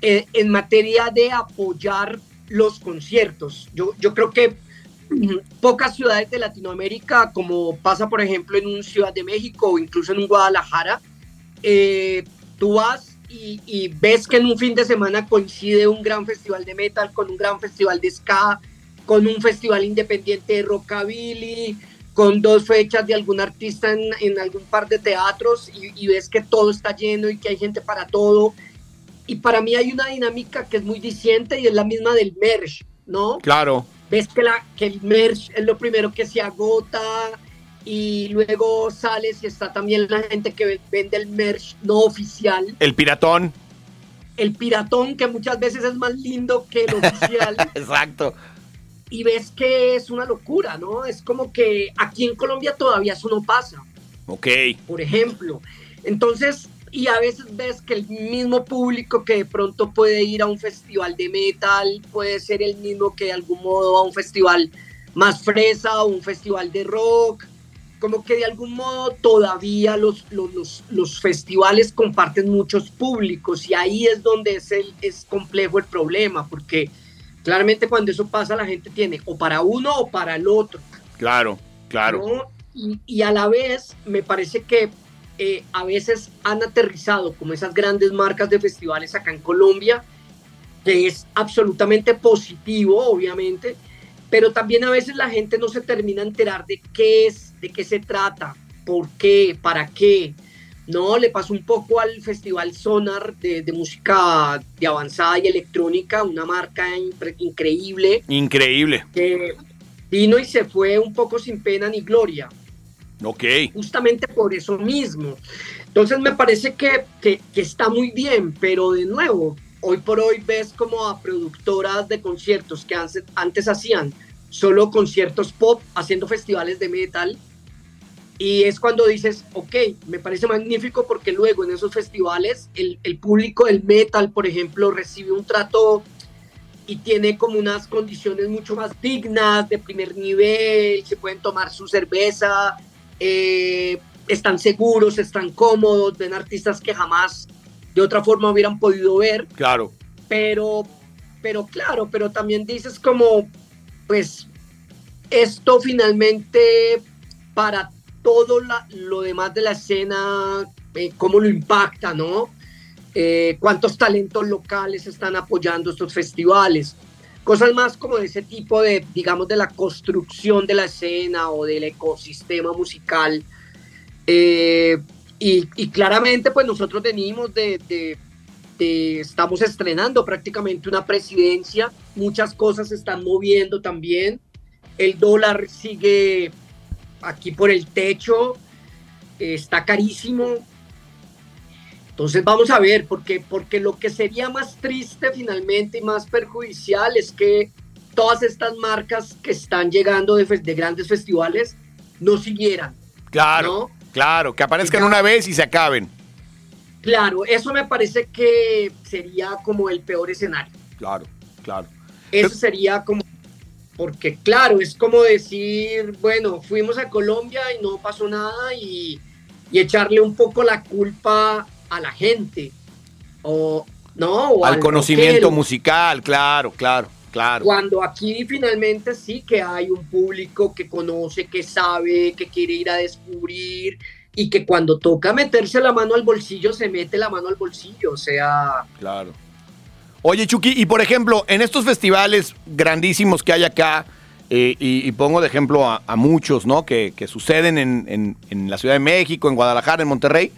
eh, en materia de apoyar los conciertos. Yo, yo creo que mm, pocas ciudades de Latinoamérica, como pasa por ejemplo en un Ciudad de México o incluso en un Guadalajara, eh, tú vas y, y ves que en un fin de semana coincide un gran festival de metal con un gran festival de ska, con un festival independiente de rockabilly, con dos fechas de algún artista en, en algún par de teatros y, y ves que todo está lleno y que hay gente para todo. Y para mí hay una dinámica que es muy diciente y es la misma del merch, ¿no? Claro. ves que, la, que el merch es lo primero que se agota y luego sales y está también la gente que vende el merch no oficial, El piratón. el piratón que muchas veces es más lindo que el oficial *laughs* Exacto. Y ves que es una locura, ¿no? Es como que aquí en Colombia todavía eso no pasa, Ok. por ejemplo. Entonces, y a veces ves que el mismo público que de pronto puede ir a un festival de metal puede ser el mismo que de algún modo a un festival más fresa o un festival de rock. Como que de algún modo todavía los, los, los, los festivales comparten muchos públicos y ahí es donde es, el, es complejo el problema, porque claramente cuando eso pasa la gente tiene o para uno o para el otro. Claro, claro. ¿no? Y, y a la vez me parece que eh, a veces han aterrizado como esas grandes marcas de festivales acá en Colombia, que es absolutamente positivo, obviamente, pero también a veces la gente no se termina a enterar de qué es, de qué se trata, por qué, para qué. No, le pasó un poco al Festival Sonar de, de música de avanzada y electrónica, una marca impre- increíble Increíble. que vino y se fue un poco sin pena ni gloria Ok. justamente por eso mismo. Entonces me parece que, que, que está muy bien, pero de nuevo, hoy por hoy ves como a productoras de conciertos que antes, antes hacían solo conciertos pop, haciendo festivales de metal, Y es cuando dices, ok, me parece magnífico porque luego en esos festivales el, el público del metal, por ejemplo, recibe un trato y tiene como unas condiciones mucho más dignas, de primer nivel, se pueden tomar su cerveza, eh, están seguros, están cómodos, ven artistas que jamás de otra forma hubieran podido ver. Claro. Pero, pero claro, pero también dices como, pues, esto finalmente para todo lo demás de la escena, eh, cómo lo impacta, ¿no? Eh, cuántos talentos locales están apoyando estos festivales. Cosas más como de ese tipo de, digamos, de la construcción de la escena o del ecosistema musical. Eh, y, claramente, pues nosotros venimos de- de- estamos estrenando prácticamente una presidencia, muchas cosas se están moviendo también, el dólar sigue aquí por el techo, eh, está carísimo. Entonces vamos a ver, porque, porque lo que sería más triste finalmente y más perjudicial es que todas estas marcas que están llegando de grandes festivales no siguieran. Claro, claro, que aparezcan una vez y se acaben. Claro, eso me parece que sería como el peor escenario. Claro, claro. Eso sería como, porque claro, es como decir, bueno, fuimos a Colombia y no pasó nada y, y echarle un poco la culpa a la gente. O, no, o Al conocimiento rockero. musical, claro, claro, claro. Cuando aquí finalmente sí que hay un público que conoce, que sabe, que quiere ir a descubrir y que cuando toca meterse la mano al bolsillo, se mete la mano al bolsillo. O sea, Claro. Oye, Chucky, y por ejemplo, en estos festivales grandísimos que hay acá, eh, y, pongo de ejemplo a, muchos, ¿no? Que, suceden en, en- en la Ciudad de México, en Guadalajara, en Monterrey,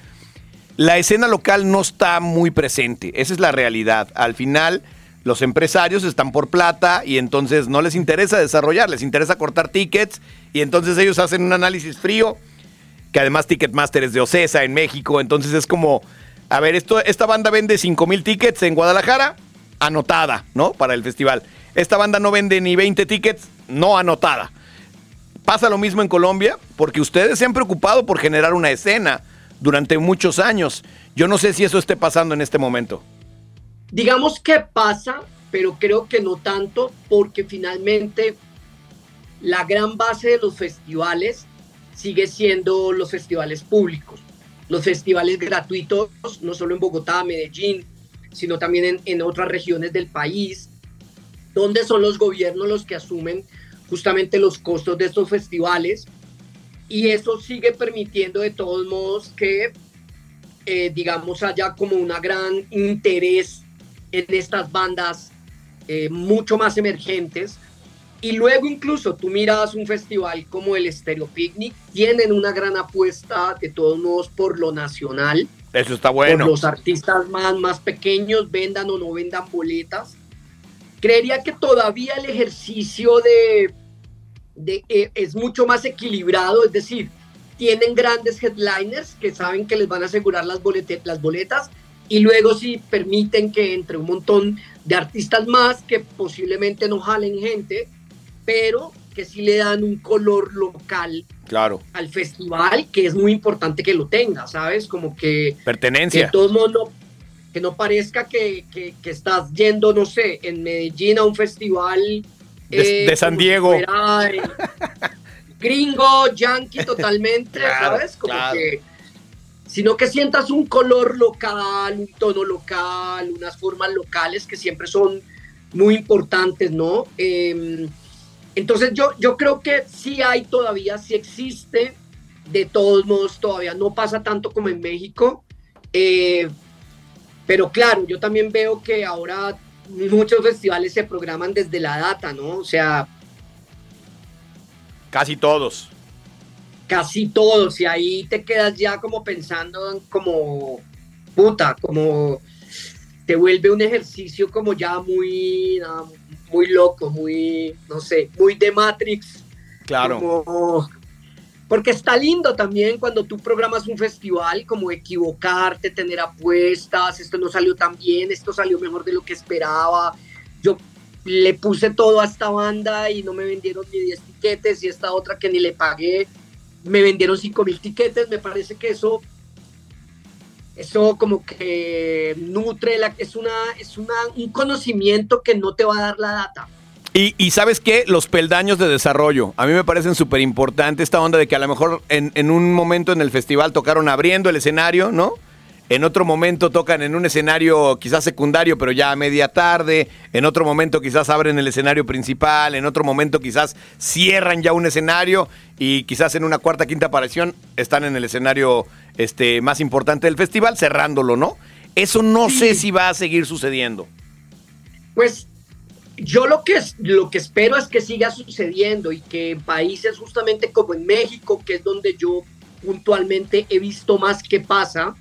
la escena local no está muy presente. Esa es la realidad. Al final, los empresarios están por plata y entonces no les interesa desarrollar, les interesa cortar tickets y entonces ellos hacen un análisis frío, que además Ticketmaster es de Ocesa en México, entonces es como, a ver, esto, esta banda vende 5 mil tickets en Guadalajara, anotada, ¿no? Para el festival. Esta banda no vende ni 20 tickets, no anotada. Pasa lo mismo en Colombia, porque ustedes se han preocupado por generar una escena durante muchos años. Yo no sé si eso esté pasando en este momento. digamos que pasa, pero creo que no tanto, porque finalmente la gran base de los festivales sigue siendo los festivales públicos, los festivales gratuitos, no solo en Bogotá, Medellín, sino también en, en otras regiones del país, donde son los gobiernos los que asumen justamente los costos de estos festivales. Y eso sigue permitiendo de todos modos que, eh, digamos, haya como una gran interés en estas bandas eh, mucho más emergentes. Y luego incluso tú miras un festival como el Stereo Picnic, tienen una gran apuesta de todos modos por lo nacional, Eso está por bueno. los artistas más, más pequeños, vendan o no vendan boletas. Creería que todavía el ejercicio de, de, eh, es mucho más equilibrado, es decir, tienen grandes headliners que saben que les van a asegurar las, bolete- las boletas y luego sí permiten que entre un montón de artistas más que posiblemente no jalen gente, pero que sí le dan un color local Claro. al festival, que es muy importante que lo tenga, ¿sabes? Como que, que Pertenencia. de todos modos no, que no parezca que, que- que estás yendo, no sé, en Medellín a un festival De- de San si Diego. fuera, eh, *laughs* gringo, yankee totalmente, Claro, ¿sabes? Como claro. que sino que sientas un color local, un tono local, unas formas locales que siempre son muy importantes, ¿no? Eh, entonces yo, yo creo que sí hay todavía, sí existe, de todos modos todavía no pasa tanto como en México, eh, pero claro, yo también veo que ahora muchos festivales se programan desde la data, ¿no? O sea, Casi todos. casi todos y ahí te quedas ya como pensando en como puta, como te vuelve un ejercicio como ya muy muy loco, muy no sé, muy de Matrix. Claro. como- porque está lindo también cuando tú programas un festival, como equivocarte, tener apuestas, esto no salió tan bien, esto salió mejor de lo que esperaba. Yo le puse todo a esta banda y no me vendieron ni 10 tiquetes y esta otra que ni le pagué. me vendieron 5 mil tiquetes, me parece que eso, eso como que nutre, la, es, una, es una, un conocimiento que no te va a dar la data. Y, y sabes qué, los peldaños de desarrollo, a mí me parecen súper importante esta onda de que a lo mejor en, en un momento en el festival tocaron abriendo el escenario, ¿no? En otro momento tocan en un escenario quizás secundario, pero ya a media tarde. En otro momento quizás abren el escenario principal. En otro momento quizás cierran ya un escenario. Y quizás en una cuarta, quinta aparición están en el escenario este, más importante del festival, cerrándolo, ¿no? Eso no sé si va a seguir sucediendo. Pues yo lo que, lo que espero es que siga sucediendo y que en países justamente como en México, que es donde yo puntualmente he visto más que pasa,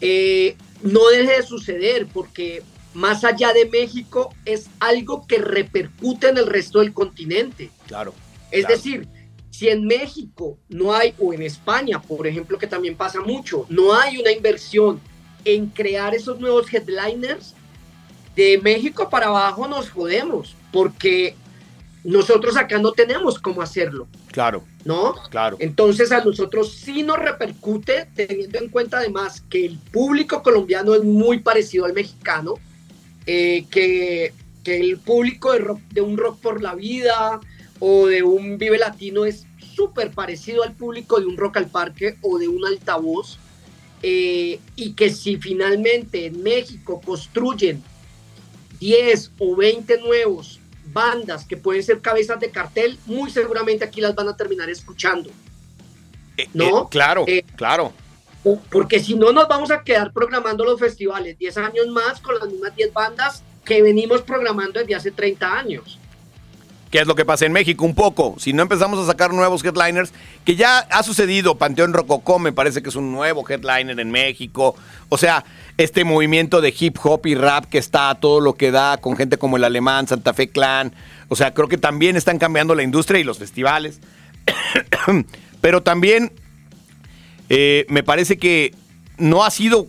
eh, no deje de suceder porque más allá de México es algo que repercute en el resto del continente. Claro. Es claro. decir, si en México no hay, o en España, por ejemplo, que también pasa mucho, no hay una inversión en crear esos nuevos headliners, de México para abajo nos jodemos, porque nosotros acá no tenemos cómo hacerlo, Claro, ¿no? claro. Entonces a nosotros sí nos repercute, teniendo en cuenta además que el público colombiano es muy parecido al mexicano, eh, que, que el público de, rock- de un rock por la vida o de un Vive Latino es súper parecido al público de un Rock al Parque o de un altavoz, eh, y que si finalmente en México construyen 10 o 20 nuevos bandas que pueden ser cabezas de cartel, muy seguramente aquí las van a terminar escuchando. ¿No? Eh, claro, Eh, claro. Porque si no, nos vamos a quedar programando los festivales 10 años más con las mismas 10 bandas que venimos programando desde hace 30 años. ¿Qué es lo que pasa en México? Un poco. Si no empezamos a sacar nuevos headliners, que ya ha sucedido, Panteón Rococó me parece que es un nuevo headliner en México. O sea, este movimiento de hip hop y rap que está todo lo que da con gente como el Alemán, Santa Fe Clan. O sea, creo que también están cambiando la industria y los festivales. *coughs* Pero también eh, me parece que no ha sido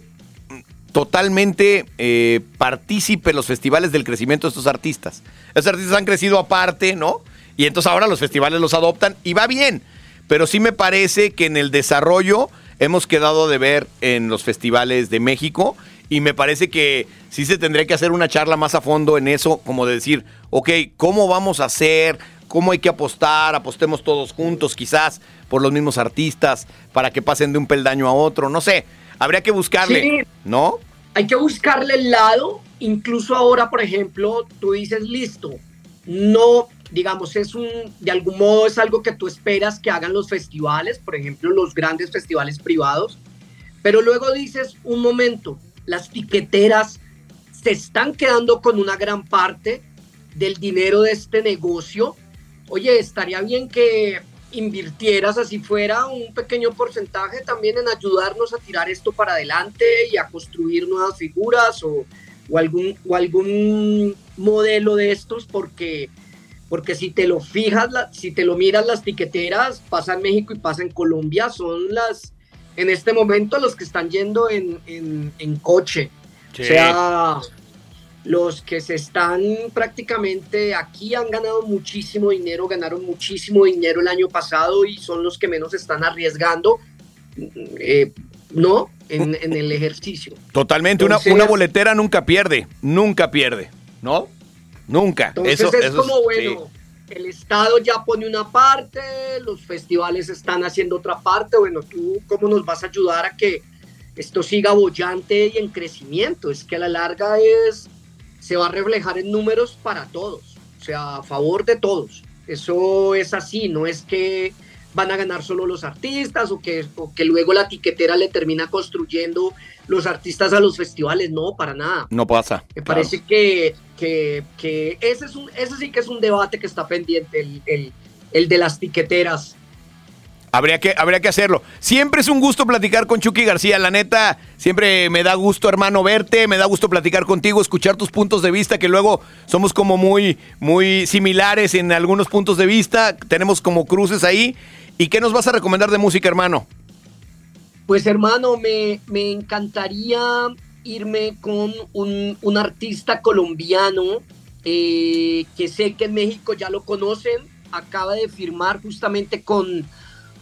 totalmente eh, partícipe los festivales del crecimiento de estos artistas. Estos artistas han crecido aparte, ¿no? Y entonces ahora los festivales los adoptan y va bien. Pero sí me parece que en el desarrollo hemos quedado de ver en los festivales de México y me parece que sí se tendría que hacer una charla más a fondo en eso, como de decir, ok, ¿cómo vamos a hacer? ¿Cómo hay que apostar? Apostemos todos juntos, quizás, por los mismos artistas, para que pasen de un peldaño a otro, no sé. Habría que buscarle, Sí. ¿no? Hay que buscarle el lado, incluso ahora, por ejemplo, tú dices, listo, no, digamos, es un, de algún modo es algo que tú esperas que hagan los festivales, por ejemplo, los grandes festivales privados, pero luego dices, un momento, las tiqueteras se están quedando con una gran parte del dinero de este negocio. Oye, estaría bien que invirtieras así fuera un pequeño porcentaje también en ayudarnos a tirar esto para adelante y a construir nuevas figuras o, o algún, o algún modelo de estos porque, porque si te lo fijas, la- si te lo miras las tiqueteras, pasa en México y pasa en Colombia, son las en este momento los que están yendo en, en- en coche. Sí. O sea, los que se están prácticamente aquí han ganado muchísimo dinero, ganaron muchísimo dinero el año pasado y son los que menos están arriesgando, eh, ¿no? En, *laughs* en el ejercicio. Totalmente, una, Entonces- una boletera nunca pierde, nunca pierde, ¿no? Nunca. Entonces eso, es eso como, bueno, el Estado ya pone una parte, los festivales están haciendo otra parte, bueno, tú cómo nos vas a ayudar a que esto siga bollante y en crecimiento, es que a la larga es, se va a reflejar en números para todos, o sea, a favor de todos. Eso es así, no es que van a ganar solo los artistas o que, o que luego la tiquetera le termina construyendo los artistas a los festivales, no, para nada. No pasa. Me claro. parece que, que, que ese, es un, ese sí que es un debate que está pendiente, el, el, el de las tiqueteras. Habría que, habría que hacerlo. Siempre es un gusto platicar con Chucky García. La neta, siempre me da gusto, hermano, verte. Me da gusto platicar contigo, escuchar tus puntos de vista, que luego somos como muy, muy similares en algunos puntos de vista. Tenemos como cruces ahí. ¿Y qué nos vas a recomendar de música, hermano? Pues hermano, me, me encantaría irme con un, un artista colombiano eh, que sé que en México ya lo conocen. Acaba de firmar justamente con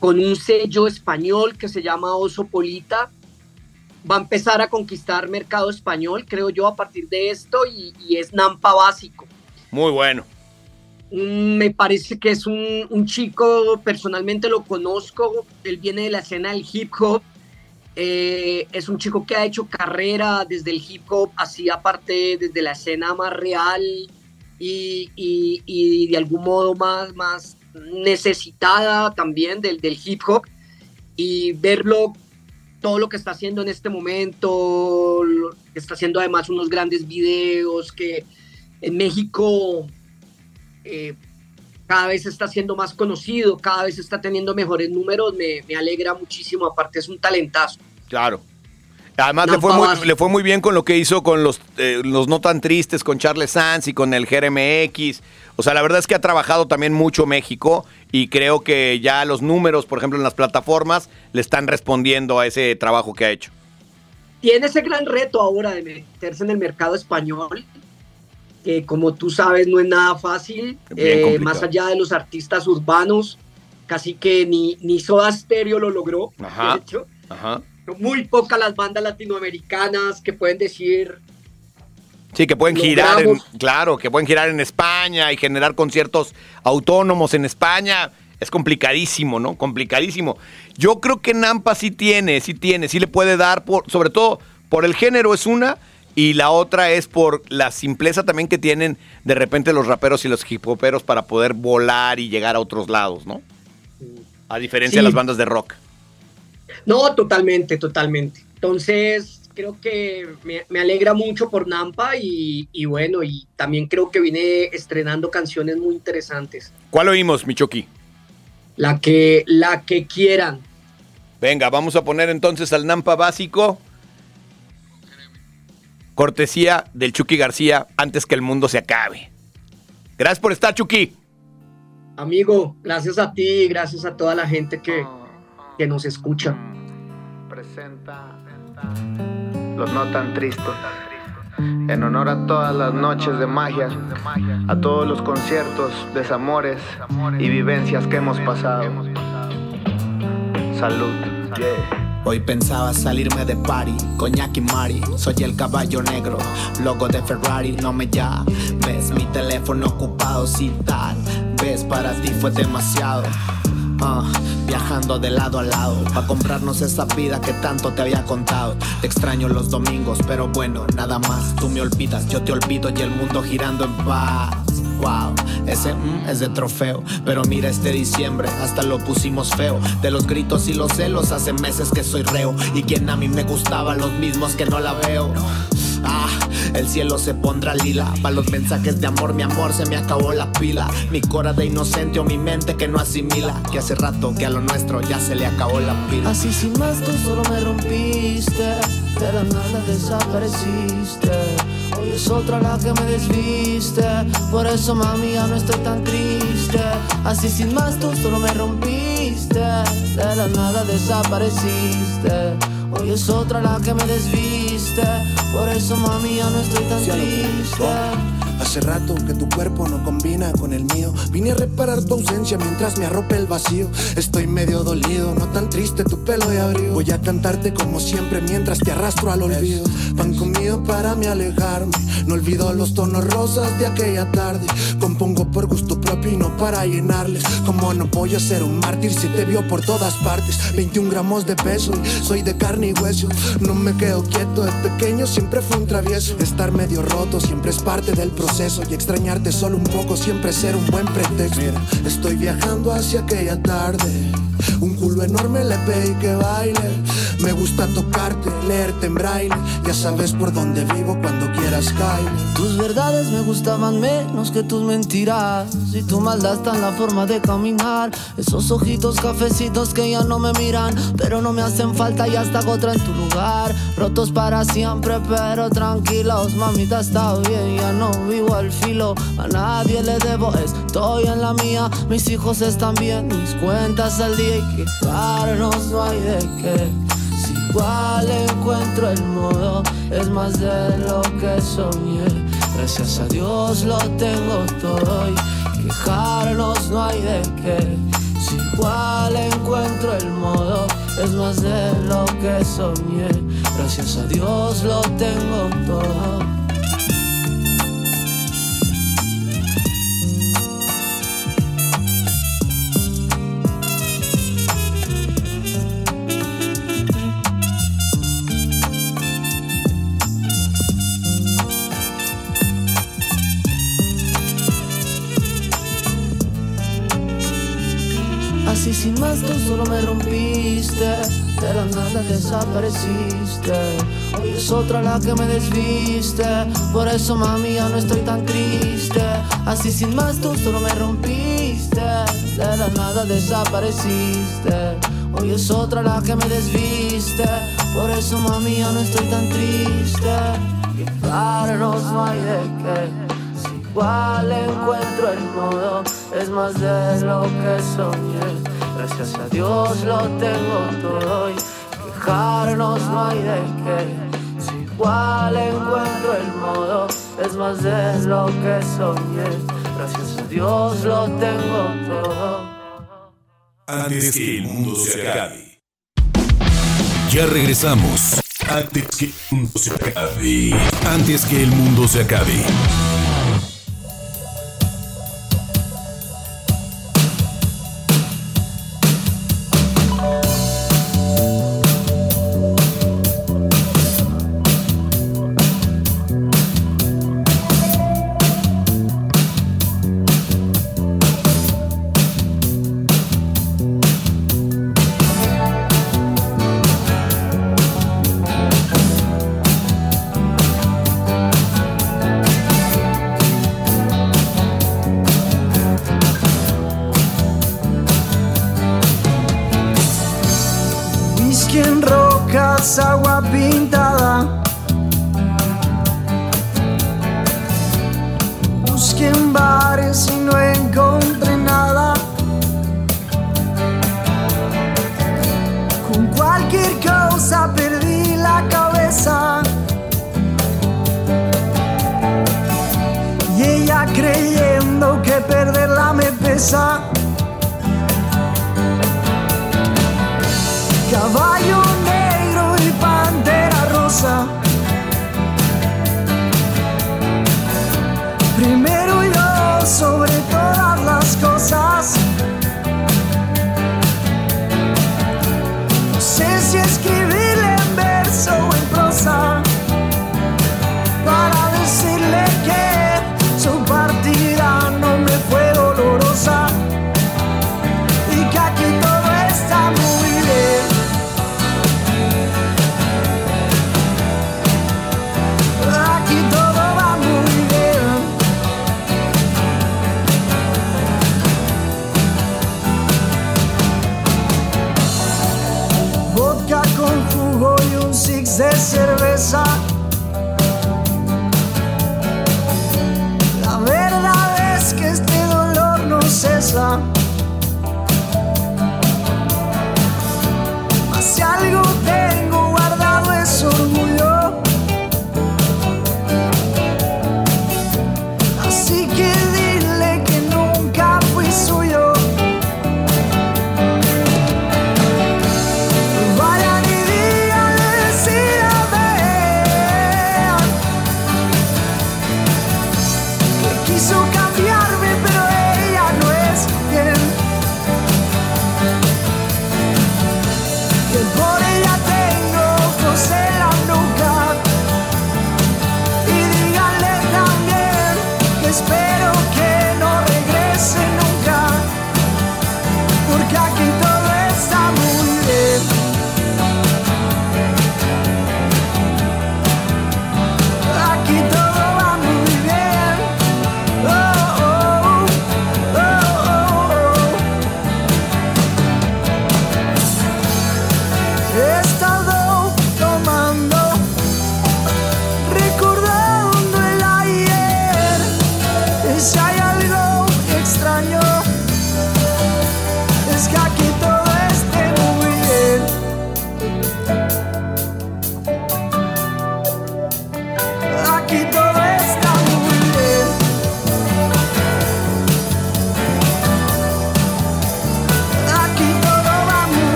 con un sello español que se llama Oso Polita. Va a empezar a conquistar mercado español, creo yo, a partir de esto, y, y es Nampa básico. Muy bueno. Mm, Me parece que es un, un chico, personalmente lo conozco, él viene de la escena del hip hop, eh, es un chico que ha hecho carrera desde el hip hop, así aparte desde la escena más real y, y- y de algún modo más, más necesitada también del, del hip hop y verlo todo lo que está haciendo en este momento, está haciendo además unos grandes videos que en México eh, cada vez está siendo más conocido, cada vez está teniendo mejores números, me, me alegra muchísimo, aparte es un talentazo. Claro. Además le fue, muy, básico. le fue muy bien con lo que hizo con los, eh, los no tan tristes, con Charles Sanz y con el GRMX. O sea, la verdad es que ha trabajado también mucho México y creo que ya los números, por ejemplo, en las plataformas, le están respondiendo a ese trabajo que ha hecho. Tiene ese gran reto ahora de meterse en el mercado español, que como tú sabes no es nada fácil, eh, más allá de los artistas urbanos, casi que ni, ni Soda Stereo lo logró, Ajá. de hecho. Ajá. Muy pocas las bandas latinoamericanas que pueden decir Sí, que pueden girar, en, claro, que pueden girar en España y generar conciertos autónomos en España. Es complicadísimo, ¿no? Complicadísimo. Yo creo que Nampa sí tiene, sí tiene, sí le puede dar, por, sobre todo por el género es una, y la otra es por la simpleza también que tienen de repente los raperos y los hip hoperos para poder volar y llegar a otros lados, ¿no? A diferencia de las bandas de rock. No, totalmente, totalmente. Entonces, creo que me, me alegra mucho por Nampa y, y bueno, y también creo que viene estrenando canciones muy interesantes. ¿Cuál oímos, Michoki? La que, la que quieran. Venga, vamos a poner entonces al Nampa básico. Cortesía del Chucky García antes que el mundo se acabe. Gracias por estar, Chucky. Amigo, gracias a ti y gracias a toda la gente que, que nos escucha. presenta los no tan tristes. En honor a todas las noches de magia, a todos los conciertos, desamores y vivencias que hemos pasado. Salud. Yeah. Hoy pensaba salirme de party, coñac y mari. Soy el caballo negro, logo de Ferrari, no me llames. Mi teléfono ocupado, si tal vez para ti fue demasiado. Ah, viajando de lado a lado para comprarnos esa vida que tanto te había contado. Te extraño los domingos, pero bueno, nada más. Tú me olvidas, yo te olvido y el mundo girando en paz. Wow, ese mm, es de trofeo. Pero mira este diciembre, hasta lo pusimos feo. De los gritos y los celos, hace meses que soy reo. Y quien a mí me gustaba, los mismos que no la veo. El cielo se pondrá lila. Para los mensajes de amor, mi amor, se me acabó la pila. Mi cora de inocente o mi mente que no asimila. Que hace rato que a lo nuestro ya se le acabó la pila. Así sin más tú solo me rompiste De la nada desapareciste Hoy es otra la que me desviste Por eso mami ya no estoy tan triste Así sin más tú solo me rompiste De la nada desapareciste Hoy es otra la que me desviste Por eso mami ya no estoy tan triste Hace rato que tu cuerpo no combina con el mío. Vine a reparar tu ausencia mientras me arrope el vacío. Estoy medio dolido, no tan triste tu pelo de abrigo. Voy a cantarte como siempre mientras te arrastro al olvido. Pan comido para me alejarme. No olvido los tonos rosas de aquella tarde. Compongo por gusto propio y no para llenarles. Como no voy a ser un mártir si te vio por todas partes. 21 gramos de peso y soy de carne y hueso. No me quedo quieto, de pequeño siempre fue un travieso. Estar medio roto siempre es parte del proceso. Y extrañarte solo un poco siempre ser un buen pretexto. Estoy viajando hacia aquella tarde. Un culo enorme le pedí que baile. Me gusta tocarte, leerte en braille. Ya sabes por dónde vivo cuando quieras caer. Tus verdades me gustaban menos que tus mentiras. Y tu maldad está en la forma de caminar. Esos ojitos cafecitos que ya no me miran, pero no me hacen falta y hasta otra en tu lugar. Rotos para siempre, pero tranquilos. Mamita está bien, ya no vivo al filo. A nadie le debo, estoy en la mía. Mis hijos están bien, mis cuentas al día y quejarnos no hay de qué. Igual encuentro el modo, es más de lo que soñé. Gracias a Dios lo tengo todo y quejarnos no hay de qué. Si igual encuentro el modo. Es más de lo que soñé. Gracias a Dios lo tengo todo. Solo me rompiste De la nada desapareciste. Hoy es otra la que me desviste Por eso mami ya no estoy tan triste. Así sin más tú solo me rompiste De la nada desapareciste. Hoy es otra la que me desviste Por eso mami ya no estoy tan triste. Fijarnos no hay de qué Igual encuentro el modo, es más de lo que soñé. Gracias a Dios lo tengo todo y quejarnos no hay de qué. Si igual encuentro el modo, es más de lo que soñé. Gracias a Dios lo tengo todo. Antes que el mundo se acabe. Ya regresamos. Antes que el mundo se acabe. Antes que el mundo se acabe.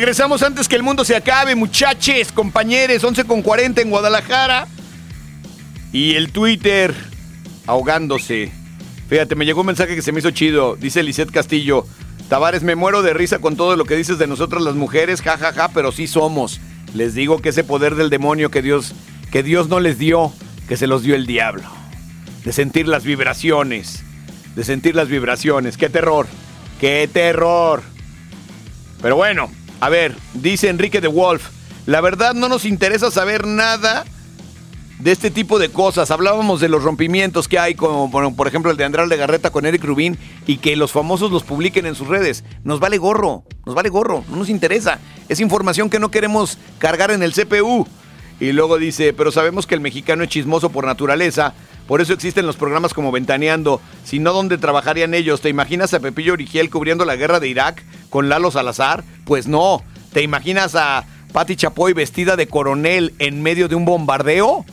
Regresamos antes que el mundo se acabe, muchachos, compañeros, 11 con 40 en Guadalajara. Y el Twitter ahogándose. Fíjate, me llegó un mensaje que se me hizo chido. Dice Lisette Castillo. Tavares, me muero de risa con todo lo que dices de nosotras las mujeres, jajaja, ja, ja, pero sí somos. Les digo que ese poder del demonio que Dios, que Dios no les dio, que se los dio el diablo. De sentir las vibraciones. De sentir las vibraciones. ¡Qué terror! ¡Qué terror! Pero bueno, a ver, dice Enrique de Wolf. La verdad no nos interesa saber nada de este tipo de cosas. Hablábamos de los rompimientos que hay, como por ejemplo el de Andral de Garreta con Eric Rubin, y que los famosos los publiquen en sus redes. Nos vale gorro, nos vale gorro, no nos interesa. Es información que no queremos cargar en el CPU. Y luego dice, pero sabemos que el mexicano es chismoso por naturaleza, por eso existen los programas como Ventaneando. Si no, ¿dónde trabajarían ellos? ¿Te imaginas a Pepillo Origiel cubriendo la guerra de Irak con Lalo Salazar? Pues no. ¿Te imaginas a Patti Chapoy vestida de coronel en medio de un bombardeo?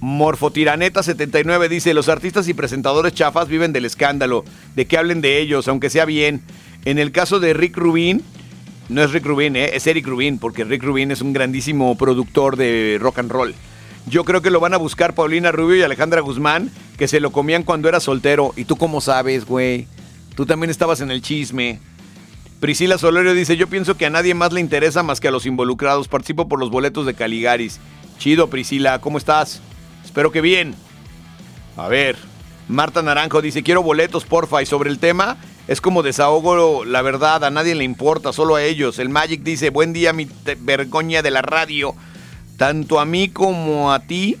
Morfotiraneta79 dice, los artistas y presentadores chafas viven del escándalo, de que hablen de ellos, aunque sea bien. En el caso de Rick Rubin, no es Rick Rubin, ¿eh? es Eric Rubin, porque Rick Rubin es un grandísimo productor de rock and roll. Yo creo que lo van a buscar Paulina Rubio y Alejandra Guzmán, que se lo comían cuando era soltero. ¿Y tú cómo sabes, güey? Tú también estabas en el chisme. Priscila Solorio dice, yo pienso que a nadie más le interesa más que a los involucrados. Participo por los boletos de Caligaris. Chido, Priscila, ¿cómo estás? Espero que bien. A ver, Marta Naranjo dice, quiero boletos, porfa. Y sobre el tema, es como desahogo la verdad, a nadie le importa, solo a ellos. El Magic dice, buen día, mi vergoña de la radio. Tanto a mí como a ti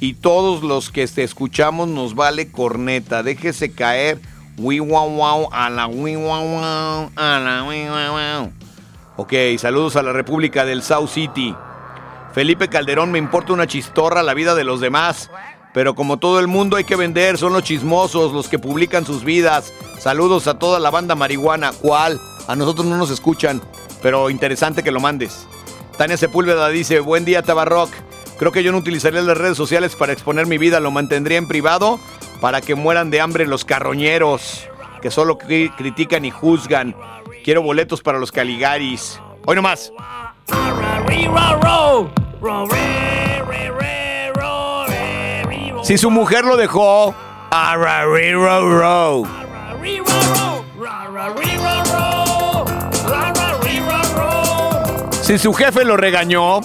y todos los que te escuchamos nos vale corneta. Déjese caer. Wi wow wow a la wi wow wow a la wi wow wow. Ok, saludos a la República del South City. Felipe Calderón, me importa una chistorra la vida de los demás. Pero como todo el mundo hay que vender, son los chismosos los que publican sus vidas. Saludos a toda la banda marihuana. ¿Cuál? A nosotros no nos escuchan, pero interesante que lo mandes. Tania Sepúlveda dice, buen día Tabarrock. Creo que yo no utilizaría las redes sociales para exponer mi vida, lo mantendría en privado para que mueran de hambre los carroñeros, que solo cri critican y juzgan. Quiero boletos para los Caligaris. Hoy nomás. Si su mujer lo dejó, Si su jefe lo regañó,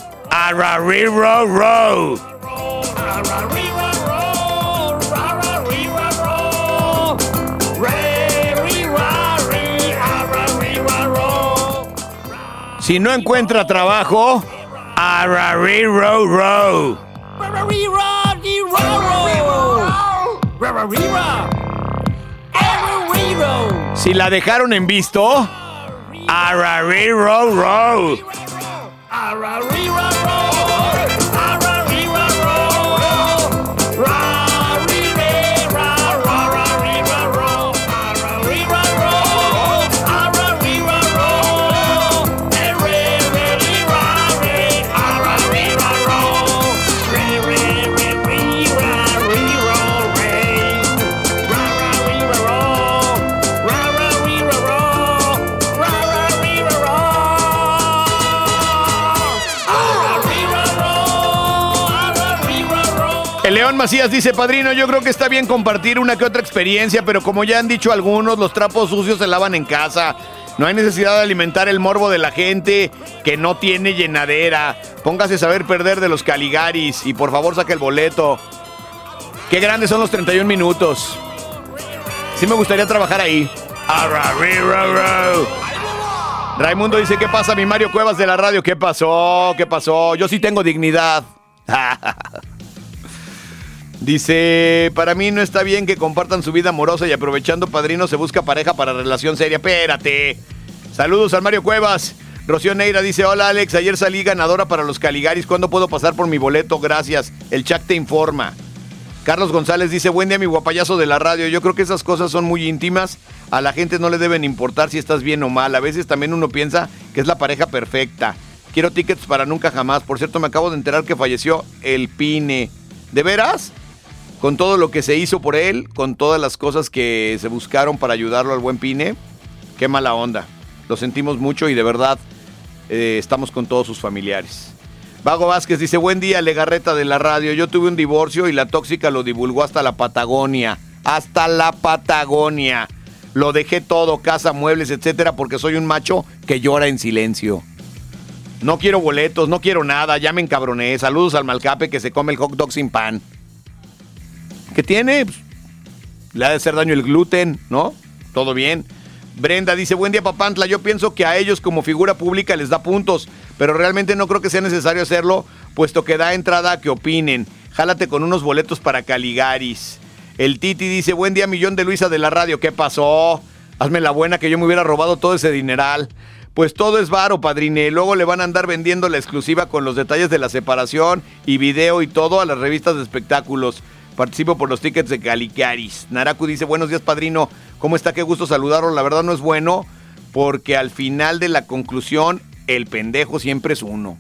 Si no encuentra trabajo, Si la dejaron en visto, Ah, rah, ra, rah, rah. Macías dice, padrino, yo creo que está bien compartir una que otra experiencia, pero como ya han dicho algunos, los trapos sucios se lavan en casa. No hay necesidad de alimentar el morbo de la gente que no tiene llenadera. Póngase a saber perder de los Caligaris y por favor saque el boleto. Qué grandes son los 31 minutos. Sí me gustaría trabajar ahí. Raimundo dice, ¿qué pasa mi Mario Cuevas de la radio? ¿Qué pasó? ¿Qué pasó? Yo sí tengo dignidad. *laughs* Dice, para mí no está bien que compartan su vida amorosa y aprovechando padrino se busca pareja para relación seria. Espérate. Saludos al Mario Cuevas. Rocío Neira dice, hola Alex, ayer salí ganadora para los Caligaris. ¿Cuándo puedo pasar por mi boleto? Gracias. El chat te informa. Carlos González dice, buen día mi guapayazo de la radio. Yo creo que esas cosas son muy íntimas. A la gente no le deben importar si estás bien o mal. A veces también uno piensa que es la pareja perfecta Quiero tickets para nunca jamás. Por cierto, me acabo de enterar que falleció el Pine. ¿De veras? Con todo lo que se hizo por él, con todas las cosas que se buscaron para ayudarlo al buen Pine. Qué mala onda. Lo sentimos mucho y de verdad eh, estamos con todos sus familiares. Vago Vázquez dice, buen día, Legarreta de la radio. Yo tuve un divorcio y la tóxica lo divulgó hasta la Patagonia. Hasta la Patagonia. Lo dejé todo, casa, muebles, etcétera, porque soy un macho que llora en silencio. No quiero boletos, no quiero nada, ya me. Saludos al malcape que se come el hot dog sin pan. ¿Qué tiene? Pues, le ha de hacer daño el gluten, ¿no? Todo bien. Brenda dice, buen día Papantla, yo pienso que a ellos como figura pública les da puntos, pero realmente no creo que sea necesario hacerlo, puesto que da entrada a que opinen. Jálate con unos boletos para Caligaris. El Titi dice, buen día millón de Luisa de la radio, ¿qué pasó? Hazme la buena que yo me hubiera robado todo ese dineral. Pues todo es varo, padrine. Luego le van a andar vendiendo la exclusiva con los detalles de la separación y video y todo a las revistas de espectáculos. Participo por los tickets de Caligaris. Naraku dice, buenos días, padrino. ¿Cómo está? Qué gusto saludarlo. La verdad no es bueno porque al final de la conclusión el pendejo siempre es uno.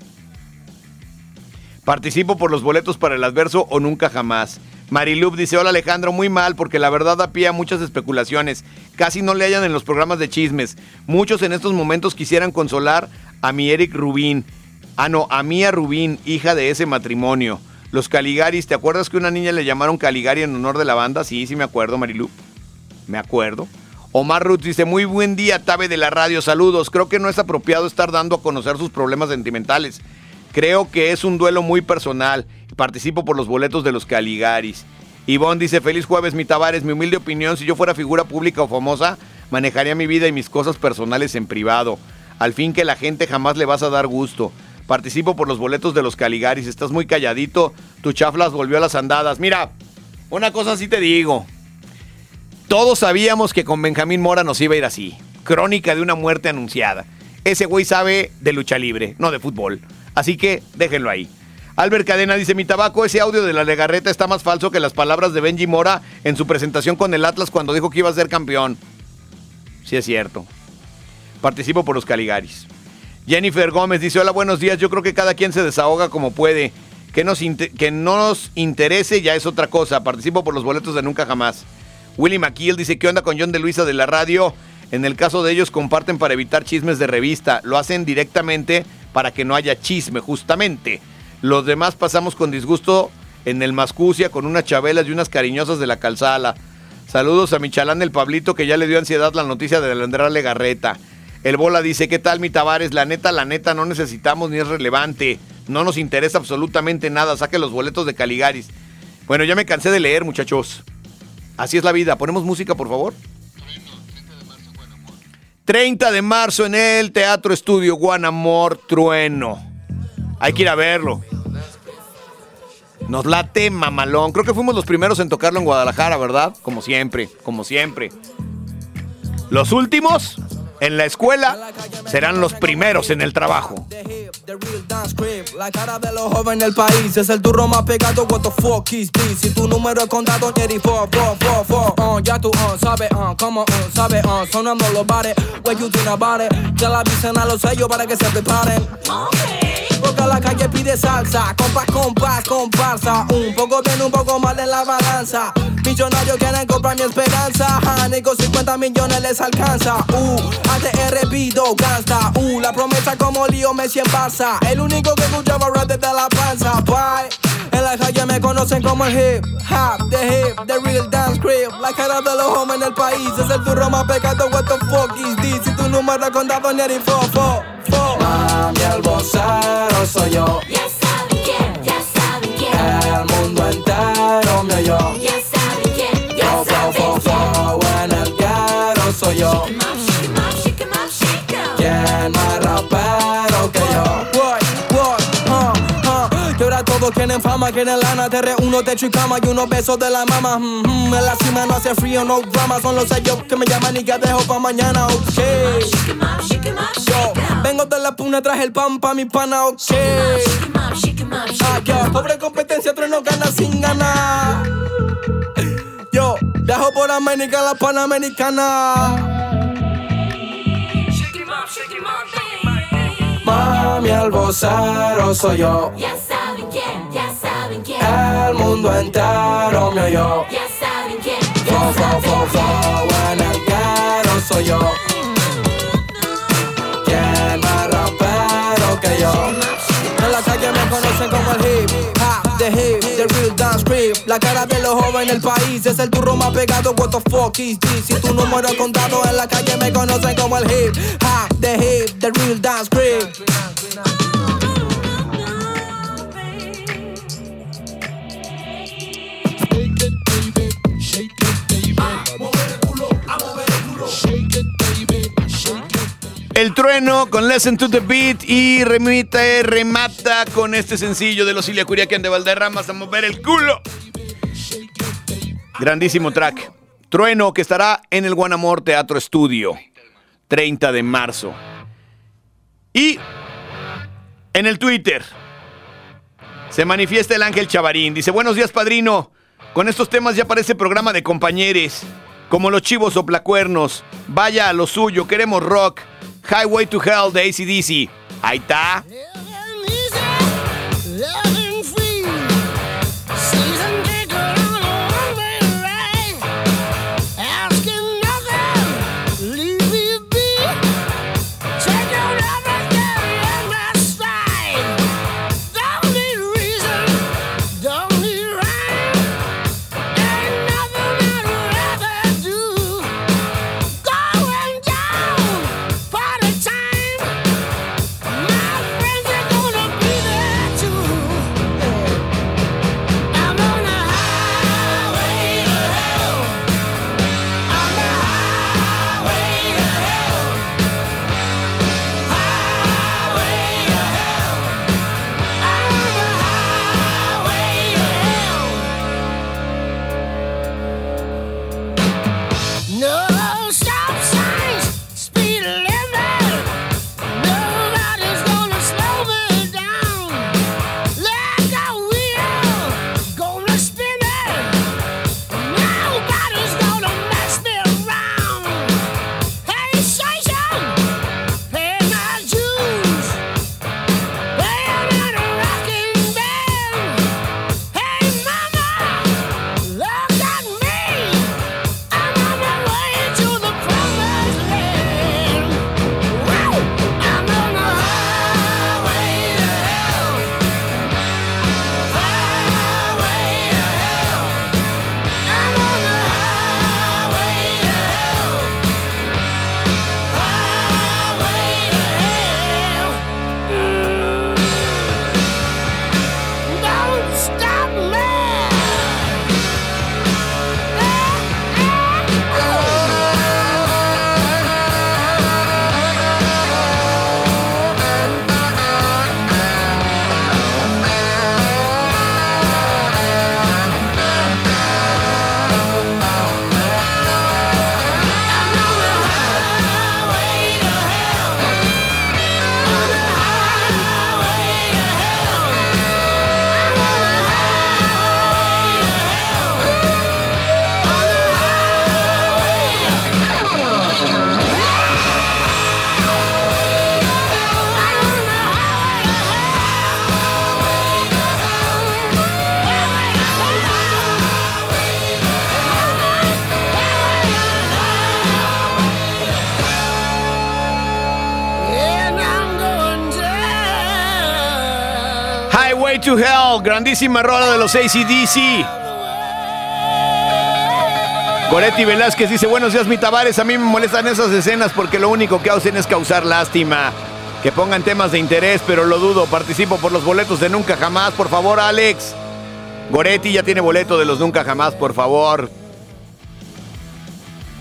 Participo por los boletos para el adverso o nunca jamás. Marilub dice, hola Alejandro, muy mal porque la verdad da pie a muchas especulaciones. Casi no le hallan en los programas de chismes. Muchos en estos momentos quisieran consolar a mi Eric Rubín. Ah, no, a Mía Rubín, hija de ese matrimonio. Los Caligaris, ¿te acuerdas que una niña le llamaron Caligari en honor de la banda? Sí, sí me acuerdo, Marilub. Me acuerdo. Omar Ruth dice, muy buen día, Tabe de la radio, saludos. Creo que no es apropiado estar dando a conocer sus problemas sentimentales. Creo que es un duelo muy personal. Participo por los boletos de los Caligaris. Ivonne dice, feliz jueves, mi Tavares. Mi humilde opinión, si yo fuera figura pública o famosa, manejaría mi vida y mis cosas personales en privado. Al fin que la gente jamás le vas a dar gusto. Participo por los boletos de los Caligaris. Estás muy calladito. Tu chaflas volvió a las andadas. Mira, una cosa sí te digo. Todos sabíamos que con Benjamín Mora nos iba a ir así. Crónica de una muerte anunciada. Ese güey sabe de lucha libre, no de fútbol. Así que déjenlo ahí. Albert Cadena dice, mi tabaco, ese audio de la legarreta está más falso que las palabras de Benji Mora en su presentación con el Atlas cuando dijo que iba a ser campeón. Sí es cierto. Participo por los Caligaris. Jennifer Gómez dice, hola, buenos días. Yo creo que cada quien se desahoga como puede. Que, nos que no nos interese ya es otra cosa. Participo por los boletos de Nunca Jamás. Willy McKeel dice, ¿qué onda con John de Luisa de la radio? En el caso de ellos comparten para evitar chismes de revista. Lo hacen directamente para que no haya chisme, justamente. Los demás pasamos con disgusto en el Mascucia con unas chabelas y unas cariñosas de la calzada. Saludos a Michalán el Pablito que ya le dio ansiedad la noticia de Andrea Legarreta. El Bola dice, ¿qué tal mi Tavares? La neta, la neta, no necesitamos ni es relevante. No nos interesa absolutamente nada. Saque los boletos de Caligaris. Bueno, ya me cansé de leer, muchachos. Así es la vida. ¿Ponemos música, por favor? 30 de marzo en el Teatro Estudio Guanamor Trueno. Hay que ir a verlo. Nos late mamalón. Creo que fuimos los primeros en tocarlo en Guadalajara, ¿verdad? Como siempre, como siempre. Los últimos en la escuela serán los primeros en el trabajo. La cara de los jóvenes del país es el turro más pegado. What the fuck is this? Si tu número es contado, Jerry, four, four, four, four. Uh, ya tú, uh, sabes, uh, como, uh, sabes, uh, sonando los bares. What you think about it? Ya la avisen a los sellos para que se preparen. Porque la calle pide salsa, compás, compás, comparsa. Un poco bien, un poco mal en la balanza. Millonarios quieren comprar mi esperanza. Honey, con 50 millones les alcanza. Uh, ATR pido gasta. Uh, la promesa como lío Messi en Barça. El único que escuchaba rap desde la panza. Bye. En la calle me conocen como el hip hop, the hip, the real dance crib. La cara de los hombres en el país es el turro más pecado. What the fuck is this? Si tu número contado ni el fo, fo, fo. Mami, el vocero soy yo. Ya saben quién, ya saben quién. El mundo entero me oyó. Quieren fama, quieren lana, te reúno, techo y cama y unos besos de la mama. Mm, mm, en la cima no hace frío, no drama, son los sellos que me llaman y que dejo pa' mañana, ok. Yo, vengo de la puna, traje el pan pa' mi pana, ok. Ah, yo, pobre competencia, trueno gana sin ganar. Yo, viajo por América, la panamericana. Mami, vocero soy yo. Quién, ya saben quién. El mundo entero me oyó. Ya saben quién, Fo, fo, fo, fo, en el guero soy yo. ¿Quién más rapero que yo? En la calle me conocen como el hip hop, the hip, the real dance creep. La cara de los jóvenes del país es el turro más pegado. What the fuck is this? Si tu número es contado en la calle me conocen como el hip hop, the hip, the real dance creep. El trueno con Listen to the Beat y remita, remata con este sencillo de los Ilia Curiaquian de Valderramas a mover el culo. Grandísimo track. Trueno que estará en el Guanamor Teatro Estudio, 30 de marzo. Y en el Twitter se manifiesta el Ángel Chavarín. Dice, buenos días padrino. Con estos temas ya parece programa de compañeros. Como los chivos o placuernos. Vaya a lo suyo, queremos rock. Highway to Hell de ACDC. Ahí está. Grandísima rola de los ACDC. Goretti Velázquez dice, buenos días, mi Tavares. A mí me molestan esas escenas porque lo único que hacen es causar lástima. Que pongan temas de interés, pero lo dudo. Participo por los boletos de Nunca Jamás. Por favor, Alex. Goretti ya tiene boleto de los Nunca Jamás, por favor.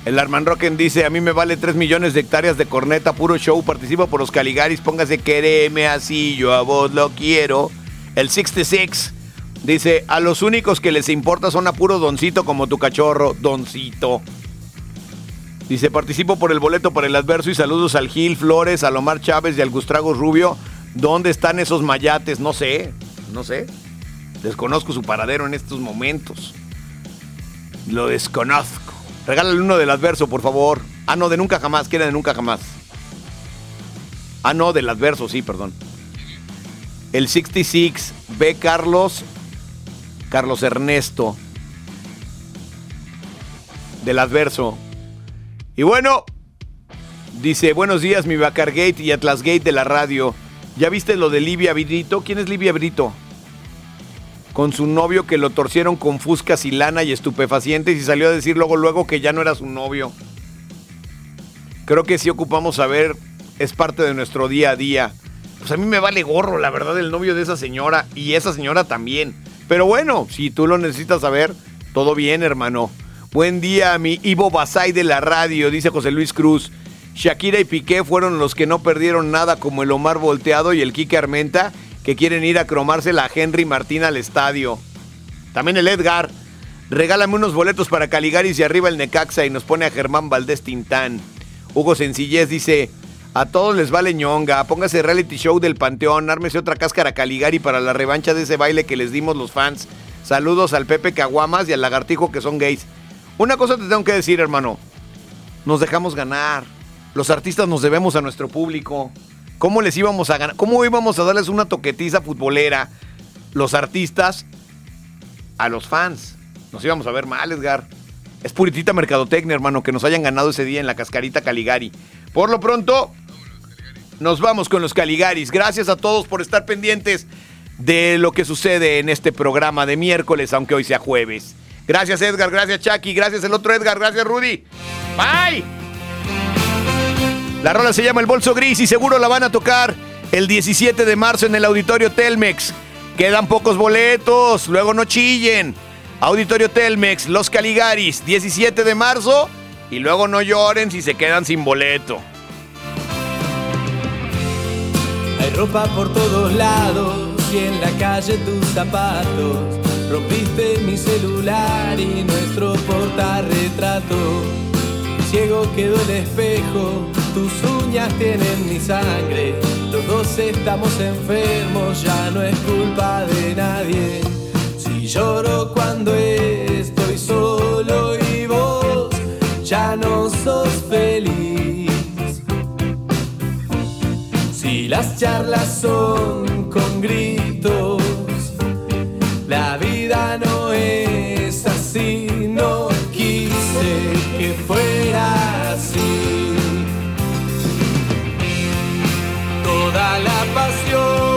El Arman Rocken dice, a mí me vale 3 millones de hectáreas de corneta, puro show, participo por los Caligaris, póngase quereme así, yo a vos lo quiero. El 66 dice, a los únicos que les importa son a puro doncito como tu cachorro, doncito. Dice, participo por el boleto para el adverso y saludos al Gil Flores, a Lomar Chávez y al Gustrago Rubio. ¿Dónde están esos mayates? No sé, no sé. Desconozco su paradero en estos momentos. Lo desconozco. Regálale uno del adverso, por favor. Ah, no, de nunca jamás. Quiere de nunca jamás. Ah, no, del adverso, sí, perdón. El 66, B. Carlos, Carlos Ernesto, del adverso. Y bueno, dice, buenos días mi Bacargate y Atlasgate de la radio. ¿Ya viste lo de Livia Brito? ¿Quién es Livia Brito? Con su novio que lo torcieron con fuscas y lana y estupefacientes y salió a decir luego luego que ya no era su novio. Creo que sí ocupamos saber, es parte de nuestro día a día. Pues a mí me vale gorro, la verdad, el novio de esa señora y esa señora también. Pero bueno, si tú lo necesitas saber, todo bien, hermano. Buen día, mi Ivo Basay de la radio, dice José Luis Cruz. Shakira y Piqué fueron los que no perdieron nada como el Omar Volteado y el Quique Armenta, que quieren ir a cromársela a Henry Martín al estadio. También el Edgar. Regálame unos boletos para Caligaris y arriba el Necaxa y nos pone a Germán Valdés Tintán. Hugo Sencillez dice, a todos les vale ñonga, póngase reality show del Panteón, ármese otra cáscara Caligari para la revancha de ese baile que les dimos los fans. Saludos al Pepe Caguamas y al Lagartijo que son gays. Una cosa te tengo que decir, hermano. Nos dejamos ganar. Los artistas nos debemos a nuestro público. ¿Cómo les íbamos a ganar? ¿Cómo íbamos a darles una toquetiza futbolera? Los artistas a los fans. Nos íbamos a ver mal, Edgar. Es puritita mercadotecnia, hermano, que nos hayan ganado ese día en la cascarita Caligari. Por lo pronto, nos vamos con los Caligaris. Gracias a todos por estar pendientes de lo que sucede en este programa de miércoles, aunque hoy sea jueves. Gracias Edgar, gracias Chucky, gracias el otro Edgar, gracias Rudy. Bye. La rola se llama El Bolso Gris y seguro la van a tocar el 17 de marzo en el Auditorio Telmex. Quedan pocos boletos, luego no chillen. Auditorio Telmex, Los Caligaris, 17 de marzo y luego no lloren si se quedan sin boleto. Hay ropa por todos lados y en la calle tus zapatos. Rompiste mi celular y nuestro portarretrato. Ciego quedó el espejo, tus uñas tienen mi sangre. Los dos estamos enfermos, ya no es culpa de nadie. Si lloro cuando estoy solo y vos ya no sos feliz. Si las charlas son con gritos, la vida no es así, no quise que fuera así. Toda la pasión,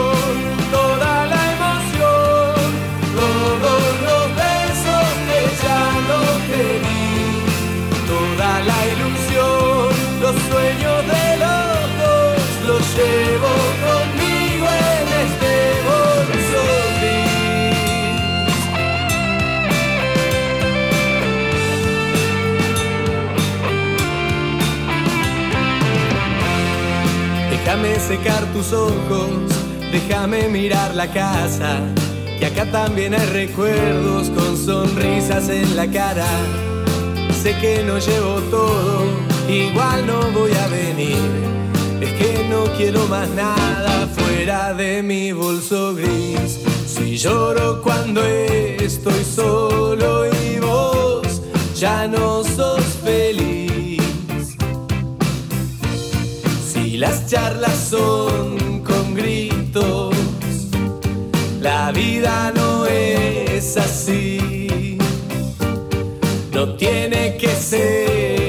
secar tus ojos, déjame mirar la casa, que acá también hay recuerdos con sonrisas en la cara. Sé que no llevo todo, igual no voy a venir. Es que no quiero más nada fuera de mi bolso gris. Si lloro cuando estoy solo y vos ya no sos feliz. Las charlas son con gritos, la vida no es así. No tiene que ser